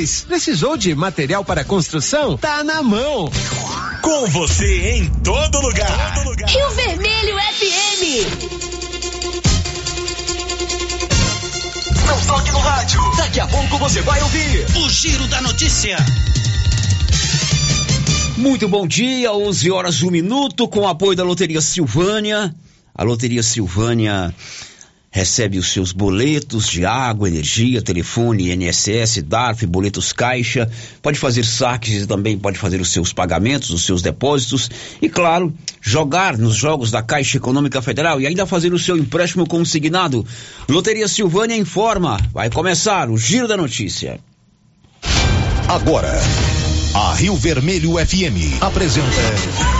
Precisou de material para construção? Tá na mão. Com você em todo lugar. Todo lugar. Rio Vermelho FM. Não toque no rádio. Daqui a pouco você vai ouvir o Giro da Notícia. Muito bom dia, 11 horas 1 minuto, com apoio da Loteria Silvânia. A Loteria Silvânia recebe os seus boletos de água, energia, telefone, INSS, DARF, boletos caixa, pode fazer saques e também pode fazer os seus pagamentos, os seus depósitos e, claro, jogar nos jogos da Caixa Econômica Federal e ainda fazer o seu empréstimo consignado. Loteria Silvânia informa, vai começar o Giro da Notícia. Agora, a Rio Vermelho FM apresenta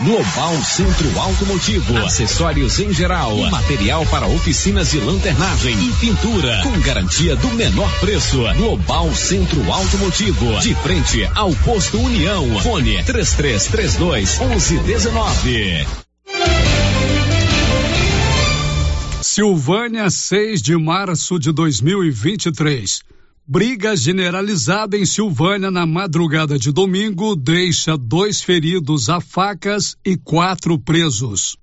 Global Centro Automotivo, acessórios em geral, material para oficinas de lanternagem e pintura, com garantia do menor preço. Global Centro Automotivo, de frente ao posto União. Fone 3332 1119. Silvânia, 6 de março de 2023. Briga generalizada em Silvânia na madrugada de domingo deixa dois feridos a facas e quatro presos.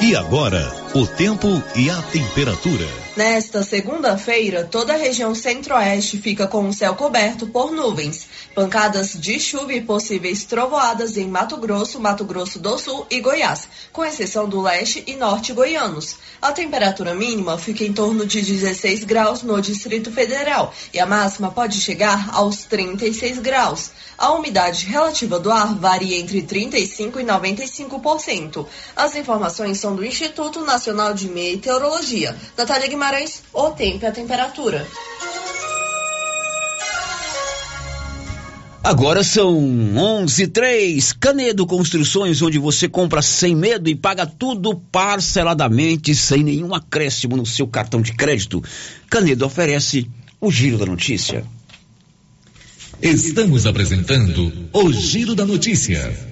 E agora, o tempo e a temperatura. Nesta segunda-feira, toda a região centro-oeste fica com o céu coberto por nuvens. Pancadas de chuva e possíveis trovoadas em Mato Grosso, Mato Grosso do Sul e Goiás, com exceção do leste e norte goianos. A temperatura mínima fica em torno de 16 graus no Distrito Federal e a máxima pode chegar aos 36 graus. A umidade relativa do ar varia entre 35% e 95%. As informações são do Instituto Nacional de Meteorologia. Natália Guimarães, o tempo e a temperatura. Agora são 11:03 Canedo Construções, onde você compra sem medo e paga tudo parceladamente, sem nenhum acréscimo no seu cartão de crédito. Canedo oferece o Giro da Notícia. Estamos apresentando o Giro da Notícia.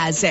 casa.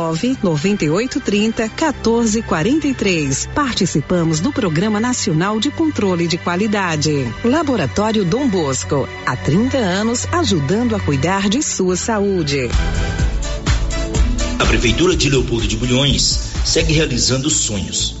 nove noventa e oito trinta quatorze quarenta e três. Participamos do Programa Nacional de Controle de Qualidade. Laboratório Dom Bosco, há 30 anos ajudando a cuidar de sua saúde. A Prefeitura de Leopoldo de Bulhões segue realizando sonhos.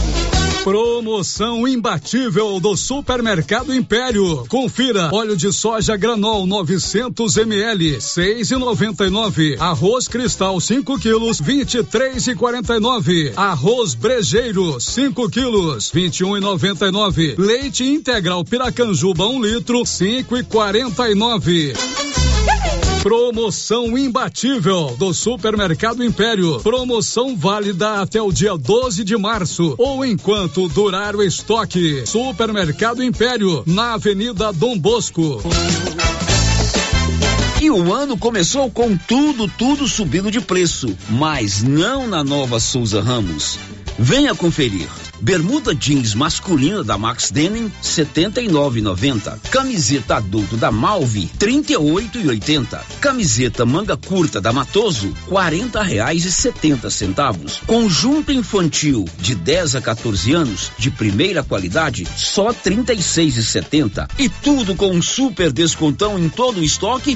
Promoção imbatível do Supermercado Império. Confira: óleo de soja granol 900 ml, 6,99. Arroz cristal 5 quilos, 23,49. Arroz brejeiro 5 quilos, 21,99. Leite integral Piracanjuba 1 um litro, 5,49. Promoção imbatível do Supermercado Império. Promoção válida até o dia 12 de março ou enquanto durar o estoque. Supermercado Império, na Avenida Dom Bosco. E o ano começou com tudo, tudo subindo de preço, mas não na nova Souza Ramos. Venha conferir. Bermuda jeans masculina da Max Denim 79,90. Camiseta adulto da Malve 38,80. Camiseta manga curta da Matoso 40 reais e 70 centavos. Conjunto infantil de 10 a 14 anos de primeira qualidade só 36,70. E tudo com um super descontão em todo o estoque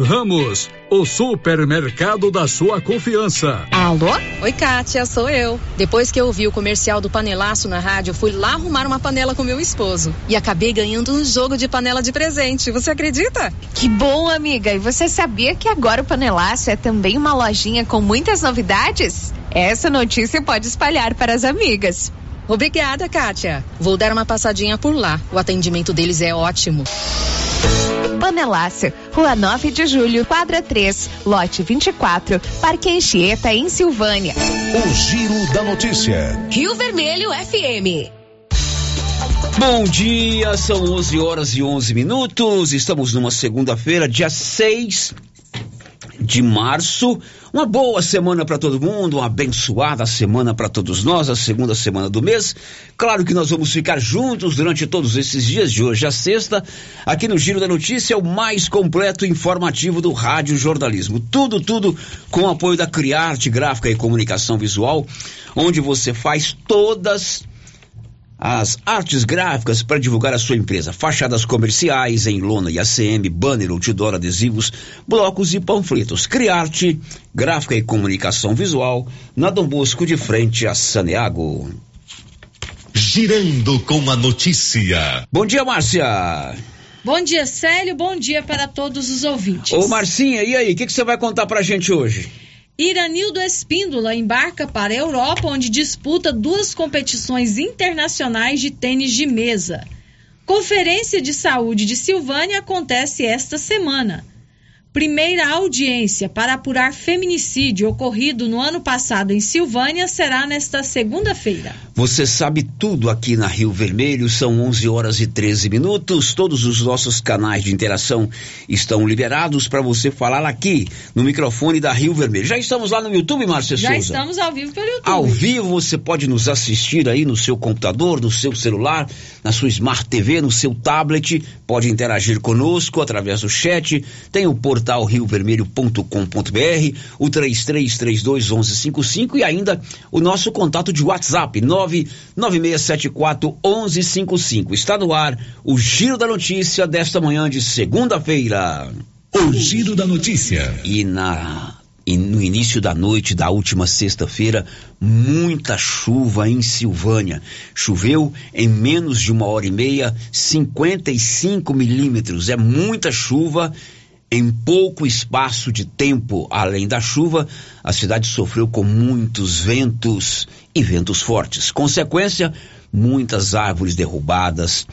Ramos, o supermercado da sua confiança. Alô? Oi, Kátia, sou eu. Depois que eu vi o comercial do panelaço na rádio, fui lá arrumar uma panela com meu esposo. E acabei ganhando um jogo de panela de presente. Você acredita? Que bom, amiga. E você sabia que agora o panelaço é também uma lojinha com muitas novidades? Essa notícia pode espalhar para as amigas. Obrigada, Kátia. Vou dar uma passadinha por lá. O atendimento deles é ótimo. Panelácia, Rua 9 de Julho, quadra 3, lote 24, Parque Anchieta, em Silvânia. O Giro da Notícia. Rio Vermelho FM. Bom dia, são 11 horas e 11 minutos. Estamos numa segunda-feira, dia 6 de março. Uma boa semana para todo mundo, uma abençoada semana para todos nós, a segunda semana do mês. Claro que nós vamos ficar juntos durante todos esses dias de hoje a sexta, aqui no Giro da Notícia, o mais completo informativo do rádio jornalismo. Tudo, tudo com o apoio da Criarte Gráfica e Comunicação Visual, onde você faz todas as artes gráficas para divulgar a sua empresa, fachadas comerciais em lona e ACM, banner, outdoor, adesivos, blocos e panfletos. Criarte, gráfica e comunicação visual, na Dom Bosco de frente a Saneago. Girando com a notícia. Bom dia, Márcia. Bom dia, Célio. Bom dia para todos os ouvintes. Ô, Marcinha, e aí? O que, que você vai contar pra gente hoje? Iranildo Espíndola embarca para a Europa, onde disputa duas competições internacionais de tênis de mesa. Conferência de Saúde de Silvânia acontece esta semana. Primeira audiência para apurar feminicídio ocorrido no ano passado em Silvânia será nesta segunda-feira. Você sabe tudo aqui na Rio Vermelho, são 11 horas e 13 minutos. Todos os nossos canais de interação estão liberados para você falar aqui no microfone da Rio Vermelho. Já estamos lá no YouTube, Márcia Já Souza? estamos ao vivo pelo YouTube. Ao vivo você pode nos assistir aí no seu computador, no seu celular, na sua Smart TV, no seu tablet. Pode interagir conosco através do chat. Tem o portal riovermelho.com.br, o 3332 1155 e ainda o nosso contato de WhatsApp 99674 1155. Está no ar o Giro da Notícia desta manhã de segunda-feira. O Giro da Notícia. E na e no início da noite da última sexta-feira, muita chuva em Silvânia. Choveu em menos de uma hora e meia, 55 milímetros. É muita chuva em pouco espaço de tempo. Além da chuva, a cidade sofreu com muitos ventos e ventos fortes. Consequência, muitas árvores derrubadas,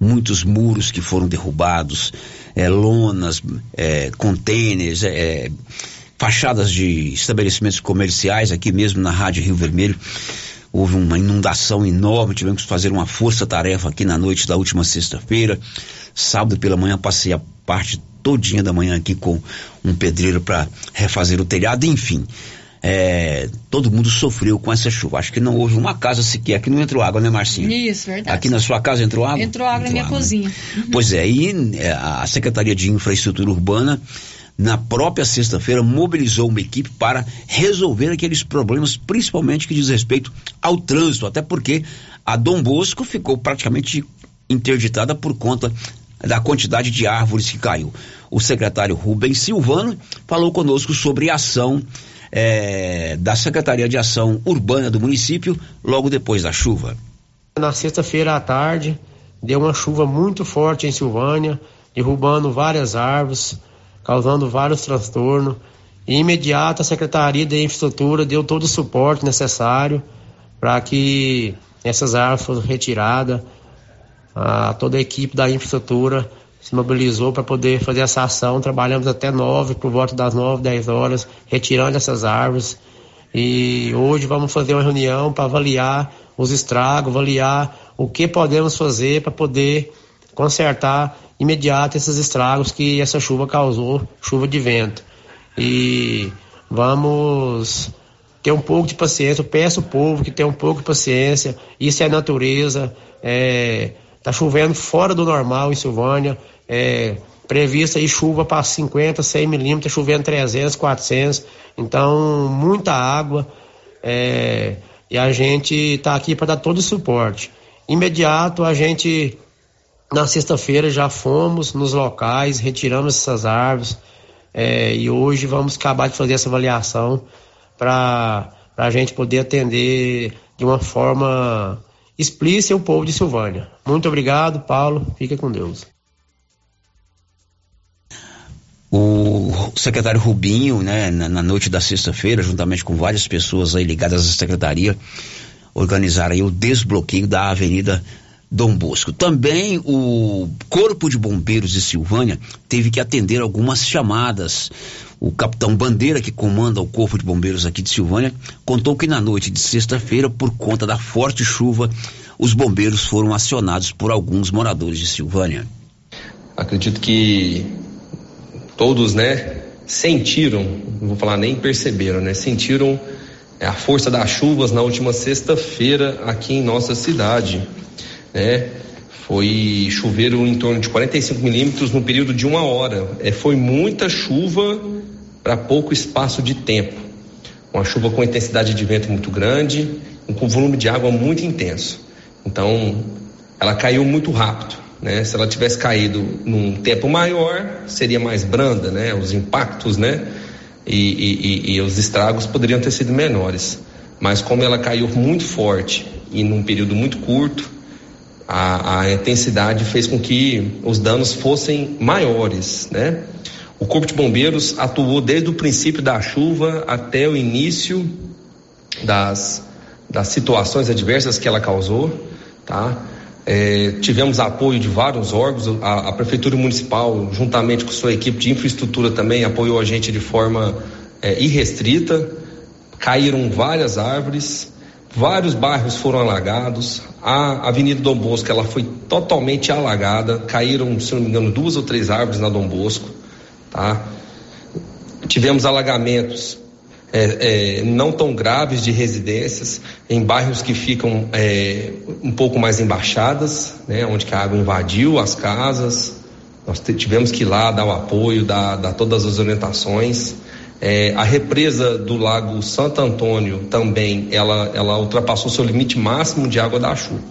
muitos muros que foram derrubados, é, lonas, é, contêineres, é, fachadas de estabelecimentos comerciais aqui mesmo na Rádio Rio Vermelho. Houve uma inundação enorme, tivemos que fazer uma força-tarefa aqui na noite da última sexta-feira. Sábado pela manhã passei a parte todinha da manhã aqui com um pedreiro para refazer o telhado, enfim. É, todo mundo sofreu com essa chuva. Acho que não houve uma casa sequer que não entrou água, né, Marcinho? Isso, verdade. Aqui na sua casa entrou água? Entrou água na minha né? cozinha. Uhum. Pois é, e é, a Secretaria de Infraestrutura Urbana, na própria sexta-feira, mobilizou uma equipe para resolver aqueles problemas, principalmente que diz respeito ao trânsito, até porque a Dom Bosco ficou praticamente interditada por conta da quantidade de árvores que caiu. O secretário Rubens Silvano falou conosco sobre a ação é, da Secretaria de Ação Urbana do município logo depois da chuva. Na sexta-feira à tarde, deu uma chuva muito forte em Silvânia, derrubando várias árvores, causando vários transtornos. E imediato a Secretaria de Infraestrutura deu todo o suporte necessário para que essas árvores fossem retiradas. A, toda a equipe da infraestrutura se mobilizou para poder fazer essa ação. Trabalhamos até nove, por volta das nove, dez horas, retirando essas árvores. E hoje vamos fazer uma reunião para avaliar os estragos, avaliar o que podemos fazer para poder consertar imediato esses estragos que essa chuva causou, chuva de vento. E vamos ter um pouco de paciência. Eu peço ao povo que tenha um pouco de paciência. Isso é natureza. É, tá chovendo fora do normal em Silvânia. É, prevista aí chuva para 50, 100 milímetros, chovendo 300, 400. Então, muita água. É, e a gente está aqui para dar todo o suporte. Imediato, a gente, na sexta-feira, já fomos nos locais, retiramos essas árvores. É, e hoje vamos acabar de fazer essa avaliação para a gente poder atender de uma forma explícita o povo de Silvânia. Muito obrigado, Paulo. Fica com Deus. O secretário Rubinho, né, na, na noite da sexta-feira, juntamente com várias pessoas aí ligadas à secretaria, organizaram aí o desbloqueio da Avenida Dom Bosco. Também o Corpo de Bombeiros de Silvânia teve que atender algumas chamadas. O capitão Bandeira, que comanda o Corpo de Bombeiros aqui de Silvânia, contou que na noite de sexta-feira, por conta da forte chuva, os bombeiros foram acionados por alguns moradores de Silvânia. Acredito que todos, né, sentiram, não vou falar nem perceberam, né, sentiram a força das chuvas na última sexta-feira aqui em nossa cidade né? Foi chover em torno de 45 milímetros no período de uma hora. É, foi muita chuva para pouco espaço de tempo. Uma chuva com intensidade de vento muito grande, com volume de água muito intenso. Então, ela caiu muito rápido. Né? Se ela tivesse caído num tempo maior, seria mais branda, né? Os impactos, né? E, e, e, os estragos poderiam ter sido menores. Mas como ela caiu muito forte e num período muito curto, a, a intensidade fez com que os danos fossem maiores, né? O Corpo de Bombeiros atuou desde o princípio da chuva até o início das, das situações adversas que ela causou, tá? É, tivemos apoio de vários órgãos, a, a, Prefeitura Municipal, juntamente com sua equipe de infraestrutura, também apoiou a gente de forma é, irrestrita. Caíram várias árvores, Vários bairros foram alagados. A Avenida Dom Bosco ela foi totalmente alagada. Caíram, se não me engano, duas ou três árvores na Dom Bosco. Tá? Tivemos alagamentos é, é, não tão graves de residências em bairros que ficam é, um pouco mais embaixadas, né, onde a água invadiu as casas. Nós tivemos que ir lá dar o apoio, dar, dar todas as orientações. É, a represa do Lago Santo Antônio também, ela, ela ultrapassou seu limite máximo de água da chuva.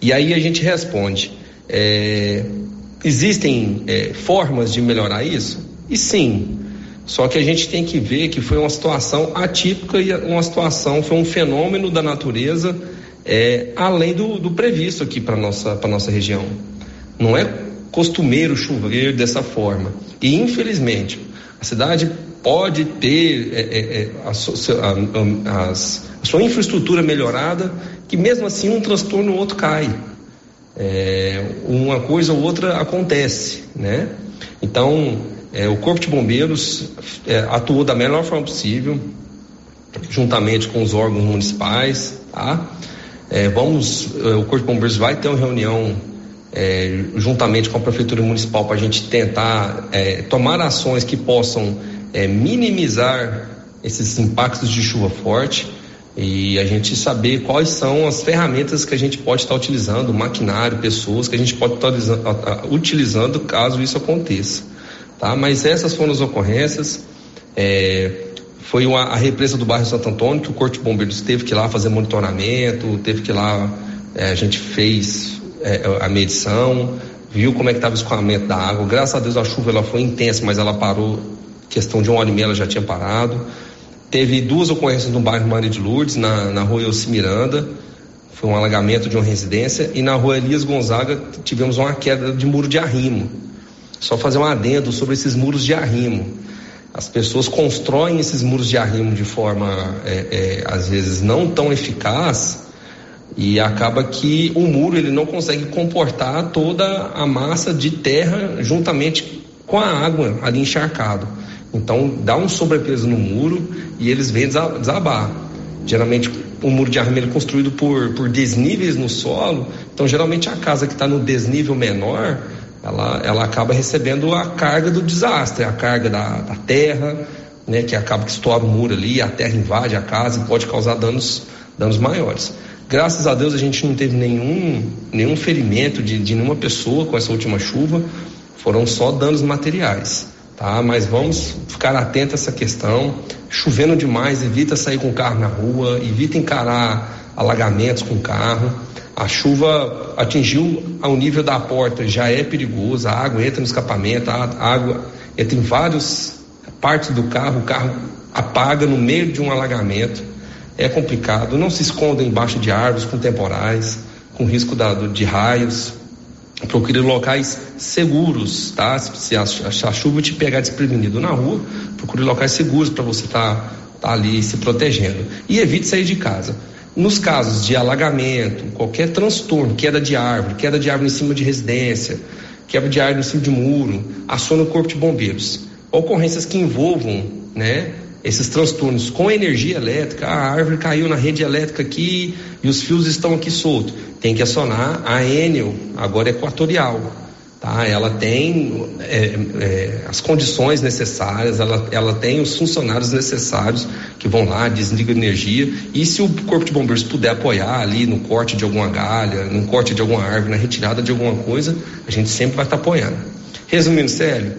E aí a gente responde, é, existem é, formas de melhorar isso? E sim, só que a gente tem que ver que foi uma situação atípica e uma situação, foi um fenômeno da natureza é, além do, do previsto aqui para nossa para nossa região. Não é costumeiro chover dessa forma. E infelizmente a cidade pode ter é, é, é a, a, a, a, sua infraestrutura melhorada, que mesmo assim um transtorno ou outro cai. É, uma coisa ou outra acontece, né? Então, é, o Corpo de Bombeiros é, atuou da melhor forma possível, juntamente com os órgãos municipais, tá? vamos, o Corpo de Bombeiros vai ter uma reunião juntamente com a Prefeitura Municipal para a gente tentar tomar ações que possam é, minimizar esses impactos de chuva forte e a gente saber quais são as ferramentas que a gente pode estar utilizando, maquinário, pessoas que a gente pode estar utilizando caso isso aconteça, tá? Mas essas foram as ocorrências. É, foi uma, a represa do bairro Santo Antônio que o Corpo de Bombeiros teve que ir lá fazer monitoramento, teve que ir lá, é, a gente fez é, a medição, viu como é que estava o escoamento da água. Graças a Deus a chuva ela foi intensa, mas ela parou questão de uma hora e meia ela já tinha parado. Teve duas ocorrências no bairro Maria de Lourdes, na, na rua Elci Miranda, foi um alagamento de uma residência, e na rua Elias Gonzaga tivemos uma queda de muro de arrimo. Só fazer um adendo sobre esses muros de arrimo. as pessoas constroem esses muros de arrimo de forma, é, é, às vezes, não tão eficaz e acaba que o muro ele não consegue comportar toda a massa de terra juntamente com a água ali encharcado. Então dá um sobrepeso no muro e eles vêm desabar. Geralmente o muro de arrimo é construído por, por desníveis no solo, então geralmente a casa que está no desnível menor, ela, ela acaba recebendo a carga do desastre, a carga da, da terra, né, que acaba que estoura o muro ali, a terra invade a casa e pode causar danos, danos maiores. Graças a Deus a gente não teve nenhum, nenhum ferimento de, de nenhuma pessoa com essa última chuva, foram só danos materiais, tá? Mas vamos ficar atento a essa questão. Chovendo demais, evita sair com o carro na rua, evita encarar alagamentos com o carro. A chuva atingiu ao nível da porta, já é perigoso, a água entra no escapamento, a água entra em várias partes do carro, o carro apaga no meio de um alagamento é complicado. Não se esconda embaixo de árvores com temporais, com risco da, de raios. Procure locais seguros, tá? Se a, a, chuva te pegar desprevenido na rua, procure locais seguros para você estar tá, tá ali se protegendo. E evite sair de casa. Nos casos de alagamento, qualquer transtorno, queda de árvore, queda de árvore em cima de residência, queda de árvore em cima de muro, acione o corpo de bombeiros. Ocorrências que envolvam, né, esses transtornos com energia elétrica, a árvore caiu na rede elétrica aqui e os fios estão aqui soltos. Tem que acionar a Enel, agora equatorial. Tá? Ela tem é, é, as condições necessárias, ela, ela tem os funcionários necessários que vão lá, desligam energia. E se o Corpo de Bombeiros puder apoiar ali no corte de alguma galha, no corte de alguma árvore, na retirada de alguma coisa, a gente sempre vai estar apoiando. Resumindo, Célio,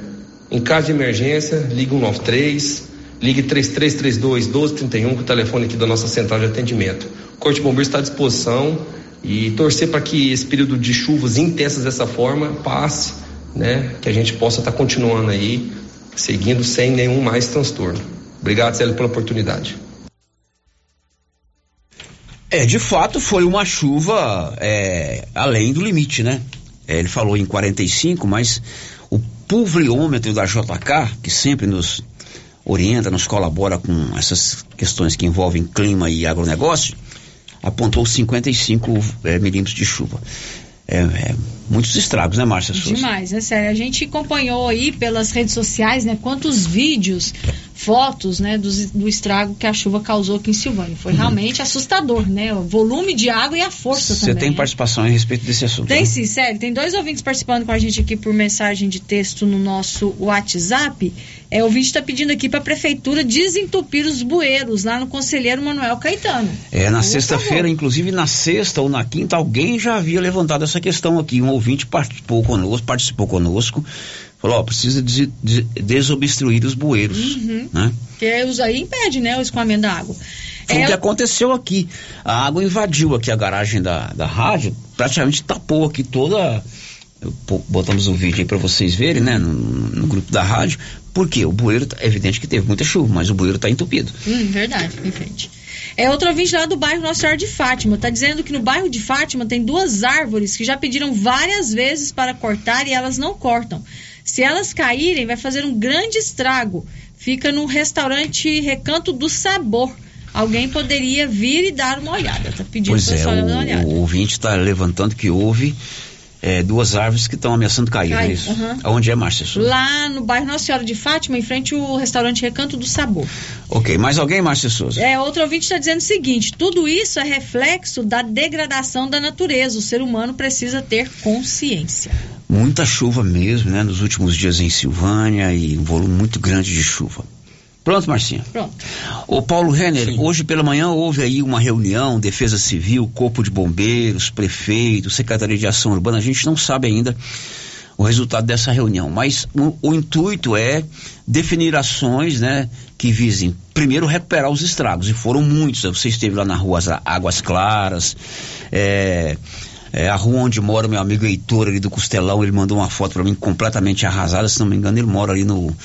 em caso de emergência, liga 193 Ligue 3332 1231, que é o telefone aqui da nossa central de atendimento. O Corte de Bombeiros está à disposição e torcer para que esse período de chuvas intensas dessa forma passe, né? Que a gente possa estar tá continuando aí, seguindo sem nenhum mais transtorno. Obrigado, Célio, pela oportunidade. É, de fato foi uma chuva é, além do limite, né? É, ele falou em 45, mas o pulviômetro da JK, que sempre nos orienta, nos colabora com essas questões que envolvem clima e agronegócio, apontou 55 é, milímetros de chuva. É, é, muitos estragos, né, Márcia? Demais, é sério. A gente acompanhou aí pelas redes sociais, né, quantos vídeos, fotos, né, do, do estrago que a chuva causou aqui em Silvânia. Foi uhum. realmente assustador, né? O volume de água e a força Você também. Você tem né? participação a respeito desse assunto? Tem né? sim, sério. Tem dois ouvintes participando com a gente aqui por mensagem de texto no nosso WhatsApp. É, o vídeo está pedindo aqui para a prefeitura desentupir os bueiros lá no Conselheiro Manuel Caetano. É, na sexta-feira, inclusive na sexta ou na quinta, alguém já havia levantado essa questão aqui. Um ouvinte participou conosco, participou conosco, falou, ó, precisa des desobstruir os bueiros, uhum. né? Que os aí impede, né, o escoamento da água. Foi é, o que aconteceu aqui. A água invadiu aqui a garagem da, da rádio, praticamente tapou aqui toda botamos o vídeo aí para vocês verem, né, no, no, grupo da rádio, porque o bueiro, é evidente que teve muita chuva, mas o bueiro está entupido. Hum, verdade, em frente. É outro ouvinte lá do bairro Nossa Senhora de Fátima. Está dizendo que no bairro de Fátima tem duas árvores que já pediram várias vezes para cortar e elas não cortam. Se elas caírem, vai fazer um grande estrago. Fica no restaurante Recanto do Sabor. Alguém poderia vir e dar uma olhada. Tá pedindo pois é, o, o ouvinte está levantando que houve é, duas árvores que estão ameaçando cair, Cai, é isso? Uhum. Onde é, Márcia? Lá no bairro Nossa Senhora de Fátima, em frente ao restaurante Recanto do Sabor. Ok, mais alguém, Márcia Souza? É, outro ouvinte está dizendo o seguinte: tudo isso é reflexo da degradação da natureza. O ser humano precisa ter consciência. Muita chuva mesmo, né? Nos últimos dias em Silvânia e um volume muito grande de chuva. Pronto, Marcinha? Pronto. O Paulo Renner, Sim. hoje pela manhã houve aí uma reunião, Defesa Civil, Corpo de Bombeiros, Prefeito, Secretaria de Ação Urbana, a gente não sabe ainda o resultado dessa reunião, mas o, o intuito é definir ações, né, que visem, primeiro, recuperar os estragos, e foram muitos, você esteve lá na rua Águas Claras, é, é, a rua onde mora meu amigo Heitor ali do Costelão, ele mandou uma foto para mim completamente arrasada, se não me engano ele mora ali no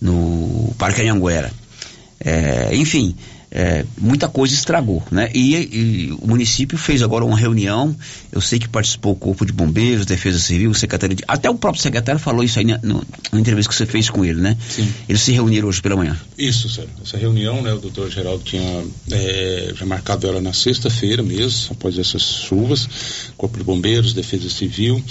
no Parque Anhanguera. É, enfim, é, muita coisa estragou, né? E, e, o município fez agora uma reunião, eu sei que participou o Corpo de Bombeiros, Defesa Civil, Secretaria de... Até o próprio secretário falou isso aí na, na entrevista que você fez com ele, né? Sim. Eles se reuniram hoje pela manhã. Isso, Sérgio. Essa reunião, né, o doutor Geraldo tinha é, já marcado ela na sexta-feira mesmo, após essas chuvas, Corpo de Bombeiros, Defesa Civil,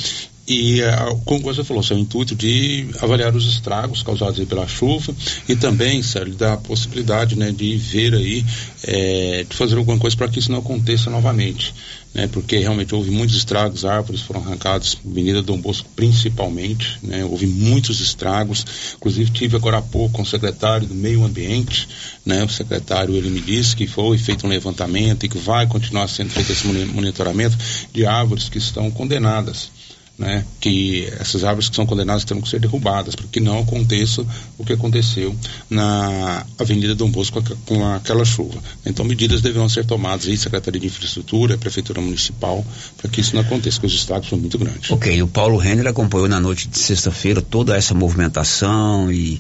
e uh, como você falou, seu intuito de avaliar os estragos causados pela chuva e também, Sérgio, da possibilidade né, de ver aí, é, de fazer alguma coisa para que isso não aconteça novamente. Né, porque realmente houve muitos estragos, árvores foram arrancadas, Avenida Dom Bosco principalmente, né, houve muitos estragos, inclusive tive agora há pouco com o secretário do Meio Ambiente, né, o secretário ele me disse que foi feito um levantamento e que vai continuar sendo feito esse monitoramento de árvores que estão condenadas né, que essas árvores que são condenadas terão que ser derrubadas, para que não aconteça o que aconteceu na Avenida Dom Bosco com aquela chuva. Então, medidas deverão ser tomadas aí, Secretaria de Infraestrutura, Prefeitura Municipal, para que isso não aconteça, porque os estragos são muito grandes. Ok, o Paulo Renner acompanhou na noite de sexta-feira toda essa movimentação e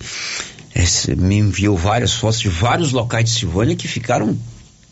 esse, me enviou várias fotos de vários locais de Silvânia que ficaram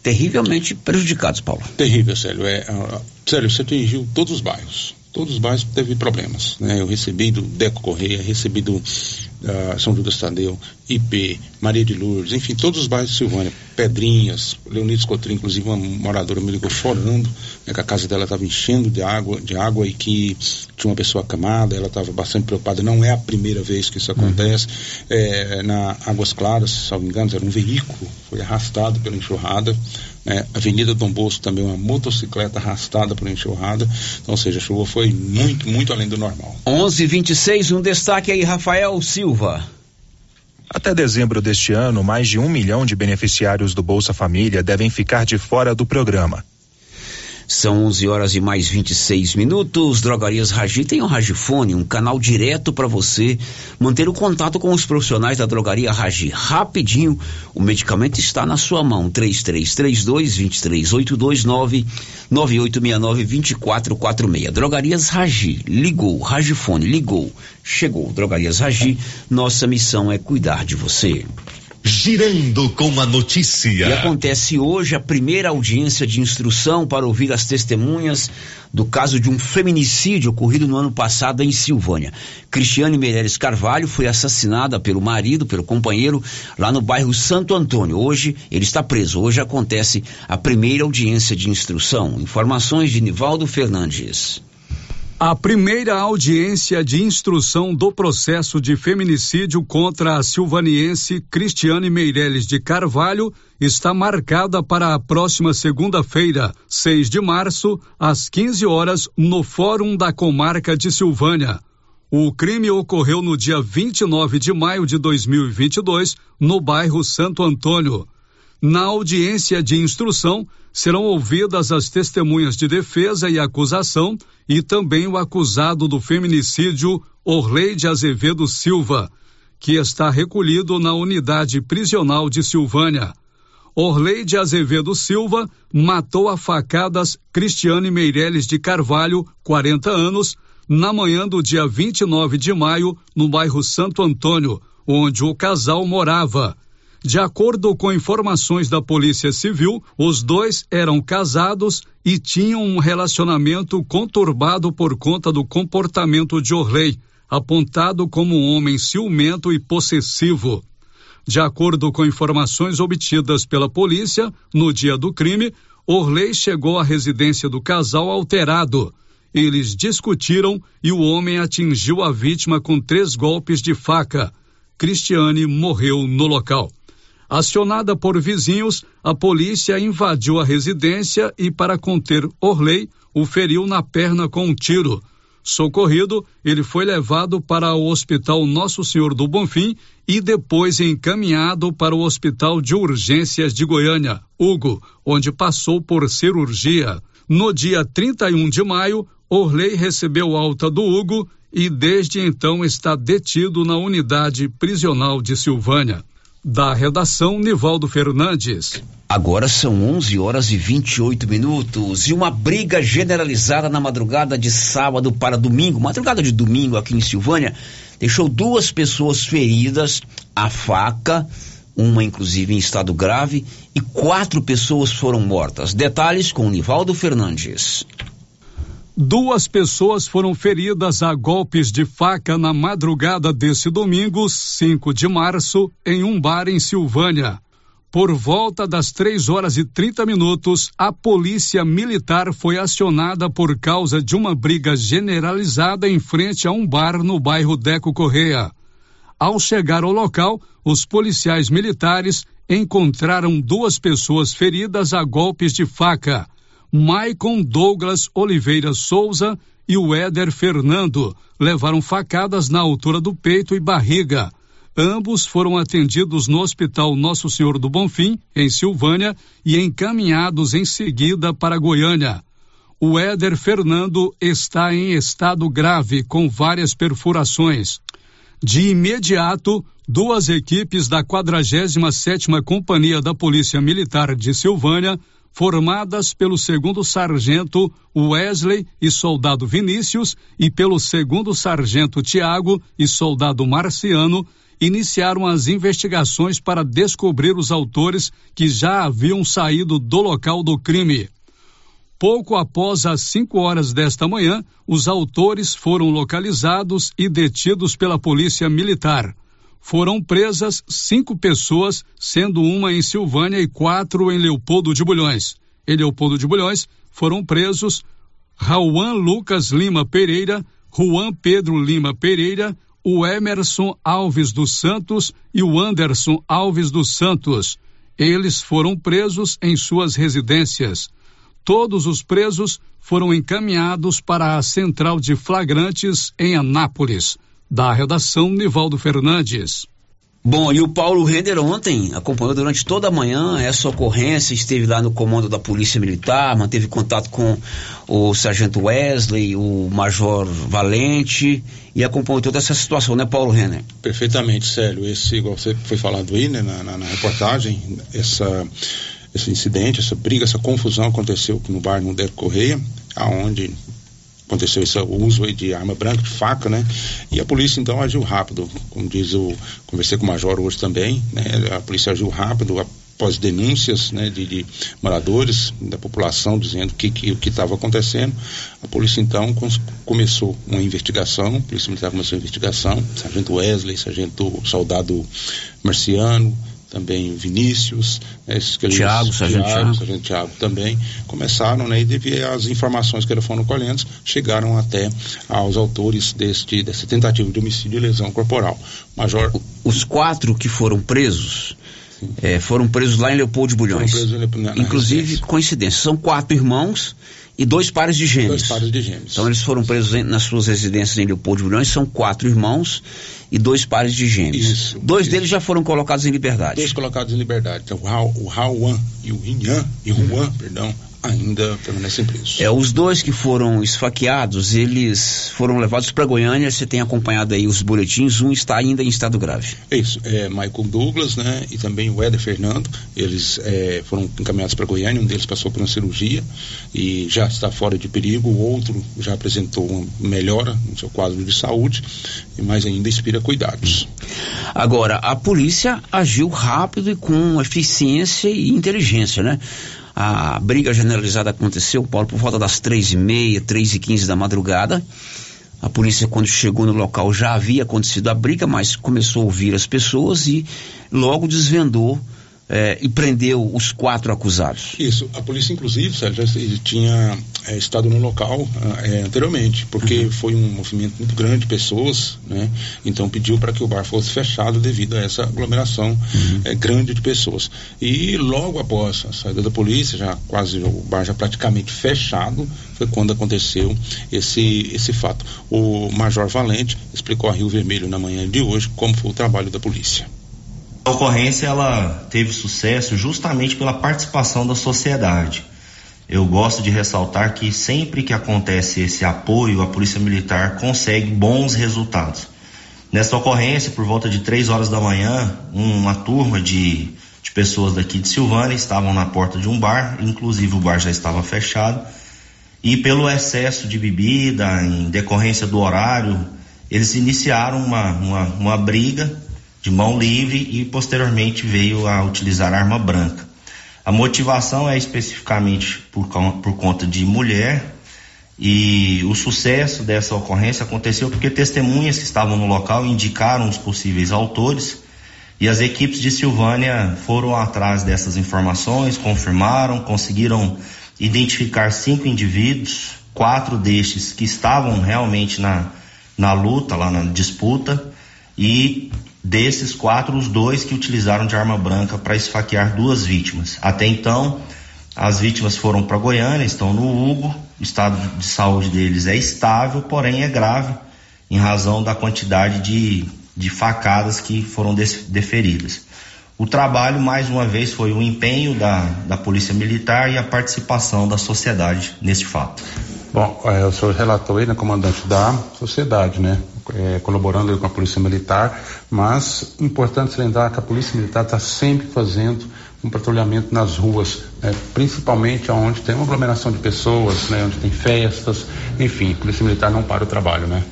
terrivelmente prejudicados, Paulo. Terrível, Célio. É, uh, Célio, você atingiu todos os bairros todos os bairros teve problemas. Né? Eu recebi do Deco Correia, recebi do uh, São Judas Tadeu, IP, Maria de Lourdes, enfim, todos os bairros de Silvânia, Pedrinhas, Leonides Cotrim, inclusive uma moradora me ligou chorando, né, que a casa dela estava enchendo de água, de água e que tinha uma pessoa acamada, ela estava bastante preocupada, não é a primeira vez que isso uhum. acontece. Uhum. É, na Águas Claras, se não me engano, era um veículo, foi arrastado pela enxurrada. Né? Avenida Dom Bosco também uma motocicleta arrastada por enxurrada. Então, ou seja, a chuva foi muito, muito além do normal. 11:26 um destaque aí, Rafael Silva. Até dezembro deste ano, mais de um milhão de beneficiários do Bolsa Família devem ficar de fora do programa. São 11 horas e mais 26 minutos. Drogarias Ragi tem um Ragifone, um canal direto para você manter o contato com os profissionais da Drogaria Ragi. Rapidinho, o medicamento está na sua mão. 3332 23829 9869 2446. Drogarias Ragi. Ligou, Ragifone, ligou. Chegou. Drogarias Ragi. Nossa missão é cuidar de você. Girando com a notícia. E acontece hoje a primeira audiência de instrução para ouvir as testemunhas do caso de um feminicídio ocorrido no ano passado em Silvânia. Cristiane Meireles Carvalho foi assassinada pelo marido, pelo companheiro, lá no bairro Santo Antônio. Hoje ele está preso. Hoje acontece a primeira audiência de instrução. Informações de Nivaldo Fernandes. A primeira audiência de instrução do processo de feminicídio contra a silvaniense Cristiane Meireles de Carvalho está marcada para a próxima segunda-feira, 6 de março, às 15 horas, no Fórum da Comarca de Silvânia. O crime ocorreu no dia 29 de maio de 2022, no bairro Santo Antônio. Na audiência de instrução, serão ouvidas as testemunhas de defesa e acusação e também o acusado do feminicídio Orleide Azevedo Silva, que está recolhido na unidade prisional de Silvânia. Orleide Azevedo Silva matou a facadas Cristiane Meireles de Carvalho, 40 anos, na manhã do dia 29 de maio, no bairro Santo Antônio, onde o casal morava. De acordo com informações da Polícia Civil, os dois eram casados e tinham um relacionamento conturbado por conta do comportamento de Orley, apontado como um homem ciumento e possessivo. De acordo com informações obtidas pela polícia, no dia do crime, Orley chegou à residência do casal alterado. Eles discutiram e o homem atingiu a vítima com três golpes de faca. Cristiane morreu no local. Acionada por vizinhos, a polícia invadiu a residência e, para conter Orley, o feriu na perna com um tiro. Socorrido, ele foi levado para o Hospital Nosso Senhor do Bonfim e depois encaminhado para o Hospital de Urgências de Goiânia, Hugo, onde passou por cirurgia. No dia 31 de maio, Orley recebeu alta do Hugo e desde então está detido na unidade prisional de Silvânia. Da redação, Nivaldo Fernandes. Agora são 11 horas e 28 minutos e uma briga generalizada na madrugada de sábado para domingo, madrugada de domingo aqui em Silvânia, deixou duas pessoas feridas, a faca, uma inclusive em estado grave, e quatro pessoas foram mortas. Detalhes com Nivaldo Fernandes. Duas pessoas foram feridas a golpes de faca na madrugada desse domingo, 5 de março, em um bar em Silvânia. Por volta das 3 horas e 30 minutos, a polícia militar foi acionada por causa de uma briga generalizada em frente a um bar no bairro Deco Correia. Ao chegar ao local, os policiais militares encontraram duas pessoas feridas a golpes de faca. Maicon Douglas Oliveira Souza e o Éder Fernando levaram facadas na altura do peito e barriga. Ambos foram atendidos no Hospital Nosso Senhor do Bonfim, em Silvânia, e encaminhados em seguida para Goiânia. O Éder Fernando está em estado grave, com várias perfurações. De imediato, duas equipes da 47ª Companhia da Polícia Militar de Silvânia formadas pelo segundo sargento Wesley e soldado Vinícius e pelo segundo sargento Tiago e soldado Marciano, iniciaram as investigações para descobrir os autores que já haviam saído do local do crime. Pouco após as 5 horas desta manhã, os autores foram localizados e detidos pela Polícia Militar foram presas cinco pessoas, sendo uma em Silvânia e quatro em Leopoldo de Bulhões. Em Leopoldo de Bulhões foram presos Rauan Lucas Lima Pereira, Juan Pedro Lima Pereira, o Emerson Alves dos Santos e o Anderson Alves dos Santos. Eles foram presos em suas residências. Todos os presos foram encaminhados para a central de flagrantes em Anápolis. Da redação, Nivaldo Fernandes. Bom, e o Paulo Render ontem acompanhou durante toda a manhã essa ocorrência, esteve lá no comando da Polícia Militar, manteve contato com o Sargento Wesley, o Major Valente e acompanhou toda essa situação, né, Paulo Renner? Perfeitamente, Célio. Esse, igual você foi falado aí, né, na, na, na reportagem, essa, esse incidente, essa briga, essa confusão aconteceu no bar no Deco Correia, aonde aconteceu esse uso de arma branca, de faca, né? E a polícia então agiu rápido, como diz o, conversei com o major hoje também, né? A polícia agiu rápido após denúncias, né, de, de moradores da população dizendo que, que o que estava acontecendo. A polícia então começou uma investigação, a polícia militar começou a investigação, sargento Wesley, sargento soldado Marciano, também Vinícius, né, Tiago, Sargento Tiago, Sargento Tiago também, começaram, né, e devido às informações que foram colhendo, chegaram até aos autores deste, dessa tentativa de homicídio e lesão corporal. Major... Os quatro que foram presos, é, foram presos lá em Leopoldo de Bulhões. Inclusive, coincidência, são quatro irmãos e dois pares de gêmeos. Dois pares de gêmeos. Então eles foram presos em, nas suas residências em Leopoldo de Bulhões, são quatro irmãos e dois pares de gêmeos. Isso, dois isso. deles já foram colocados em liberdade. Dois colocados em liberdade. Então o Rauan e o Inhan, e o Juan, perdão, ainda permanecem presos. É, os dois que foram esfaqueados, eles foram levados para Goiânia, você tem acompanhado aí os boletins, um está ainda em estado grave. É isso, é Michael Douglas, né, e também o Éder Fernando, eles é, foram encaminhados para Goiânia, um deles passou por uma cirurgia e já está fora de perigo, o outro já apresentou uma melhora no seu quadro de saúde, mas ainda inspira cuidados. Agora, a polícia agiu rápido e com eficiência e inteligência, né? A briga generalizada aconteceu, Paulo, por volta das três e meia, três e quinze da madrugada. A polícia, quando chegou no local, já havia acontecido a briga, mas começou a ouvir as pessoas e logo desvendou é, e prendeu os quatro acusados. Isso, a polícia inclusive, Sérgio, já tinha é, estado no local é, anteriormente, porque uhum. foi um movimento muito grande de pessoas, né? Então pediu para que o bar fosse fechado devido a essa aglomeração uhum. É, grande de pessoas. E logo após a saída da polícia, já quase o bar já praticamente fechado, foi quando aconteceu esse esse fato. O Major Valente explicou a Rio Vermelho na manhã de hoje como foi o trabalho da polícia. A ocorrência ela teve sucesso justamente pela participação da sociedade. Eu gosto de ressaltar que sempre que acontece esse apoio, a Polícia Militar consegue bons resultados. Nessa ocorrência, por volta de três horas da manhã, uma turma de, de pessoas daqui de Silvânia estavam na porta de um bar, inclusive o bar já estava fechado, e pelo excesso de bebida, em decorrência do horário, eles iniciaram uma, uma, uma briga de mão livre e posteriormente veio a utilizar arma branca. A motivação é especificamente por, por conta de mulher e o sucesso dessa ocorrência aconteceu porque testemunhas que estavam no local indicaram os possíveis autores e as equipes de Silvânia foram atrás dessas informações, confirmaram, conseguiram identificar cinco indivíduos, quatro destes que estavam realmente na, na luta, lá na disputa, e desses quatro, os dois que utilizaram de arma branca para esfaquear duas vítimas. Até então, as vítimas foram para Goiânia, estão no Hugo, o estado de saúde deles é estável, porém é grave em razão da quantidade de de facadas que foram deferidas. O trabalho, mais uma vez, foi o empenho da, da Polícia Militar e a participação da sociedade nesse fato. Bom, é, eu sou relator e né, comandante da sociedade, né? É, colaborando com a Polícia Militar, mas importante lembrar que a Polícia Militar está sempre fazendo um patrulhamento nas ruas, né? principalmente onde tem uma aglomeração de pessoas, né? onde tem festas, enfim, a Polícia Militar não para o trabalho, né?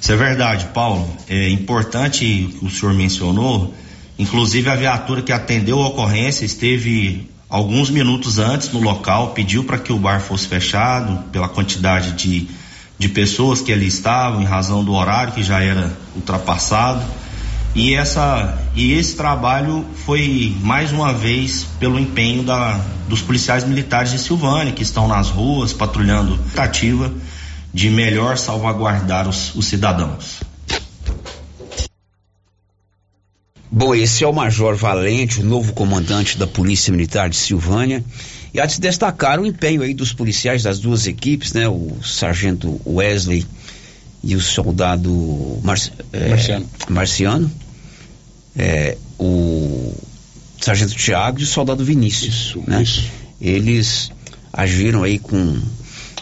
Isso é verdade, Paulo. É importante o senhor mencionou, inclusive a viatura que atendeu a ocorrência esteve alguns minutos antes no local, pediu para que o bar fosse fechado pela quantidade de, de pessoas que ali estavam, em razão do horário que já era ultrapassado. E, essa, e esse trabalho foi mais uma vez pelo empenho da, dos policiais militares de Silvânia, que estão nas ruas patrulhando ativa de melhor salvaguardar os, os cidadãos. Bom, esse é o Major Valente, o novo comandante da Polícia Militar de Silvânia. E há de se destacar o empenho aí dos policiais das duas equipes, né? O sargento Wesley e o soldado Mar é, Marciano. Marciano. É, o sargento Tiago e o soldado Vinícius. Isso, né? isso. Eles agiram aí com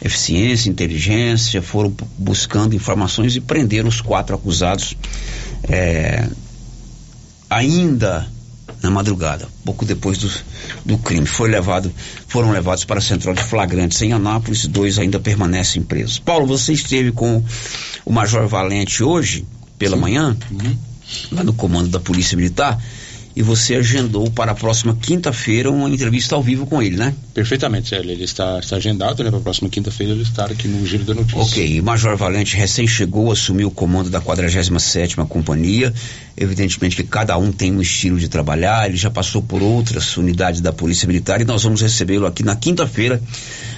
eficiência, inteligência, foram buscando informações e prenderam os quatro acusados é, ainda na madrugada, pouco depois do, do crime. Foi levado, foram levados para a central de flagrantes em Anápolis, dois ainda permanecem presos. Paulo, você esteve com o Major Valente hoje, pela Sim. manhã, uhum. lá no comando da Polícia Militar e você agendou para a próxima quinta-feira uma entrevista ao vivo com ele, né? Perfeitamente, Célio. Ele está, está agendado, né? Para a próxima quinta-feira ele estar aqui no Giro da Notícia. Ok. Major Valente recém chegou, assumiu o comando da 47ª Companhia. Evidentemente que cada um tem um estilo de trabalhar, ele já passou por outras unidades da Polícia Militar e nós vamos recebê-lo aqui na quinta-feira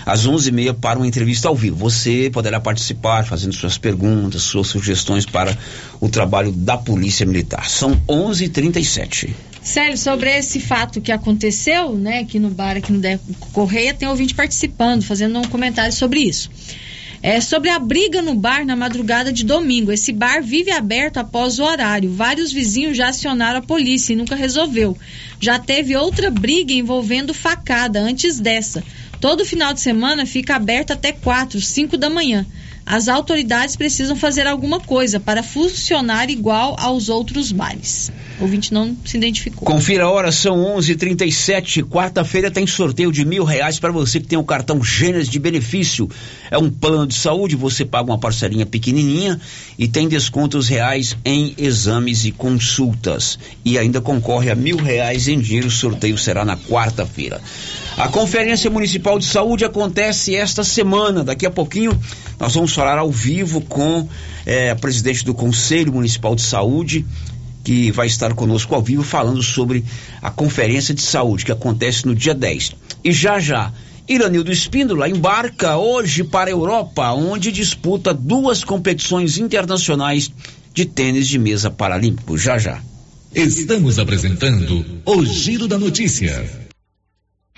às 11h30 para uma entrevista ao vivo. Você poderá participar fazendo suas perguntas, suas sugestões para o trabalho da Polícia Militar. São 11h37. Célio, sobre esse fato que aconteceu, né, aqui no bar, aqui no Deco Correia, tem ouvinte participando, fazendo um comentário sobre isso. É sobre a briga no bar na madrugada de domingo. Esse bar vive aberto após o horário. Vários vizinhos já acionaram a polícia e nunca resolveu. Já teve outra briga envolvendo facada antes dessa. Todo final de semana fica aberto até 4, 5 da manhã. As autoridades precisam fazer alguma coisa para funcionar igual aos outros bares. O ouvinte não se identificou. Confira a hora, são 11:37. h 37 Quarta-feira tem sorteio de mil reais para você que tem o cartão Gênesis de benefício. É um plano de saúde, você paga uma parcelinha pequenininha e tem descontos reais em exames e consultas. E ainda concorre a mil reais em dinheiro. O sorteio será na quarta-feira. A Conferência Municipal de Saúde acontece esta semana. Daqui a pouquinho nós vamos falar ao vivo com é, a presidente do Conselho Municipal de Saúde, que vai estar conosco ao vivo falando sobre a Conferência de Saúde que acontece no dia 10. E já já, Iranildo Espíndola embarca hoje para a Europa, onde disputa duas competições internacionais de tênis de mesa paralímpico. Já já. Estamos apresentando o Giro da Notícia.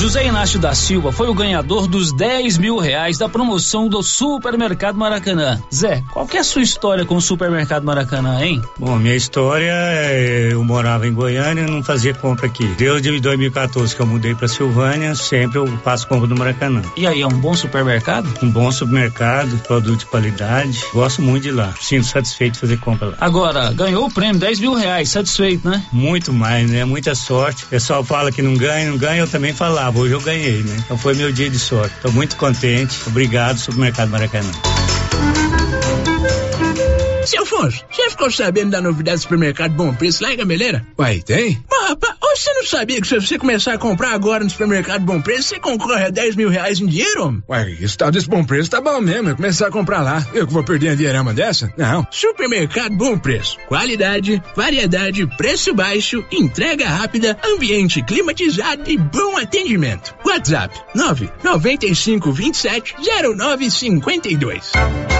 José Inácio da Silva foi o ganhador dos 10 mil reais da promoção do Supermercado Maracanã. Zé, qual que é a sua história com o Supermercado Maracanã, hein? Bom, minha história é, eu morava em Goiânia e não fazia compra aqui. Desde 2014 que eu mudei para Silvânia, sempre eu faço compra no Maracanã. E aí, é um bom supermercado? Um bom supermercado, produto de qualidade. Gosto muito de ir lá. Sinto satisfeito de fazer compra lá. Agora, ganhou o prêmio, 10 mil reais, satisfeito, né? Muito mais, né? Muita sorte. O pessoal fala que não ganha, não ganha, eu também falava. Hoje eu ganhei, né? Então foi meu dia de sorte. Estou muito contente. Obrigado, Supermercado Maracanã. Seu Afonso, você ficou sabendo da novidade do supermercado Bom Preço lá em Gameleira? Uai, tem? Mas, rapaz, você não sabia que se você começar a comprar agora no supermercado Bom Preço, você concorre a 10 mil reais em dinheiro? Uai, esse tal desse bom preço tá bom mesmo. Eu começar a comprar lá. Eu que vou perder a dinheirama dessa? Não. Supermercado Bom Preço. Qualidade, variedade, preço baixo, entrega rápida, ambiente climatizado e bom atendimento. WhatsApp 995 27 0952.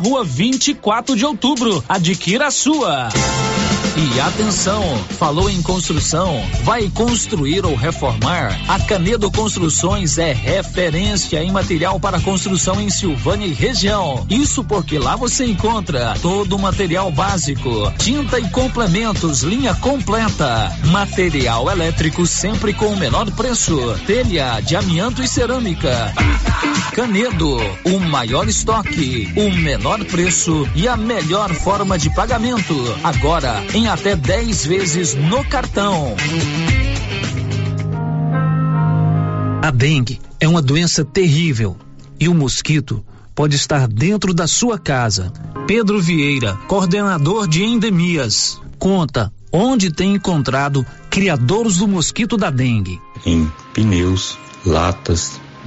rua 24 de outubro. Adquira a sua. E atenção, falou em construção, vai construir ou reformar? A Canedo Construções é referência em material para construção em Silvânia e região. Isso porque lá você encontra todo o material básico, tinta e complementos, linha completa, material elétrico sempre com o menor preço, telha de amianto e cerâmica. Canedo, o maior estoque, o menor preço e a melhor forma de pagamento. Agora em até 10 vezes no cartão. A dengue é uma doença terrível e o mosquito pode estar dentro da sua casa. Pedro Vieira, coordenador de endemias. conta onde tem encontrado criadouros do mosquito da dengue. em pneus, latas,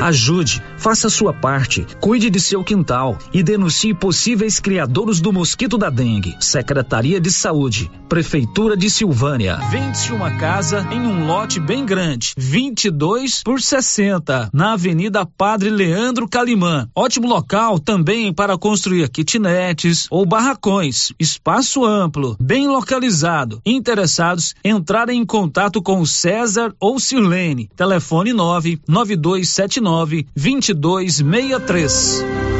Ajude, faça a sua parte, cuide de seu quintal e denuncie possíveis criadouros do mosquito da dengue. Secretaria de Saúde, Prefeitura de Silvânia. Vende-se uma casa em um lote bem grande, 22 por 60, na Avenida Padre Leandro Calimã. Ótimo local também para construir kitnetes ou barracões. Espaço amplo, bem localizado. Interessados entrarem em contato com o César ou Sirlene. Telefone 99279 2263.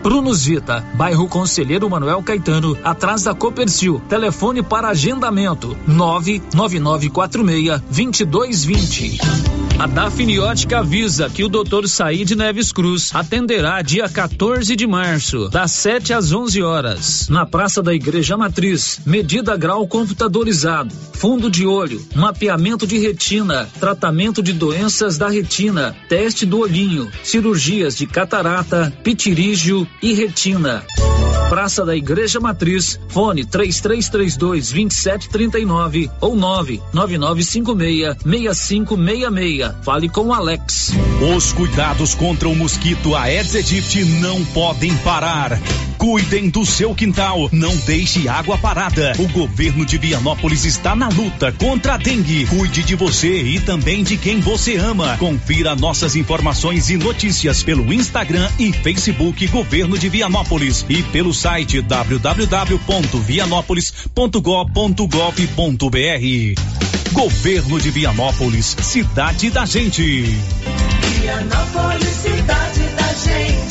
Prunus Vita, bairro Conselheiro Manuel Caetano, atrás da Copercil. Telefone para agendamento: 99946-2220. A Dafniótica avisa que o Dr. Said Neves Cruz atenderá dia 14 de março, das 7 às 11 horas, na Praça da Igreja Matriz. Medida grau computadorizado, fundo de olho, mapeamento de retina, tratamento de doenças da retina, teste do olhinho, cirurgias de catarata, pitirígio e retina. Praça da Igreja Matriz, fone 3332 2739 ou 99956 6566. Fale com Alex. Os cuidados contra o mosquito Aedes aegypti não podem parar. Cuidem do seu quintal, não deixe água parada. O governo de Vianópolis está na luta contra a dengue. Cuide de você e também de quem você ama. Confira nossas informações e notícias pelo Instagram e Facebook Governo de Vianópolis e pelo site www.vianópolis.gov.br. Governo de Vianópolis, cidade da gente. Vianópolis, cidade da gente.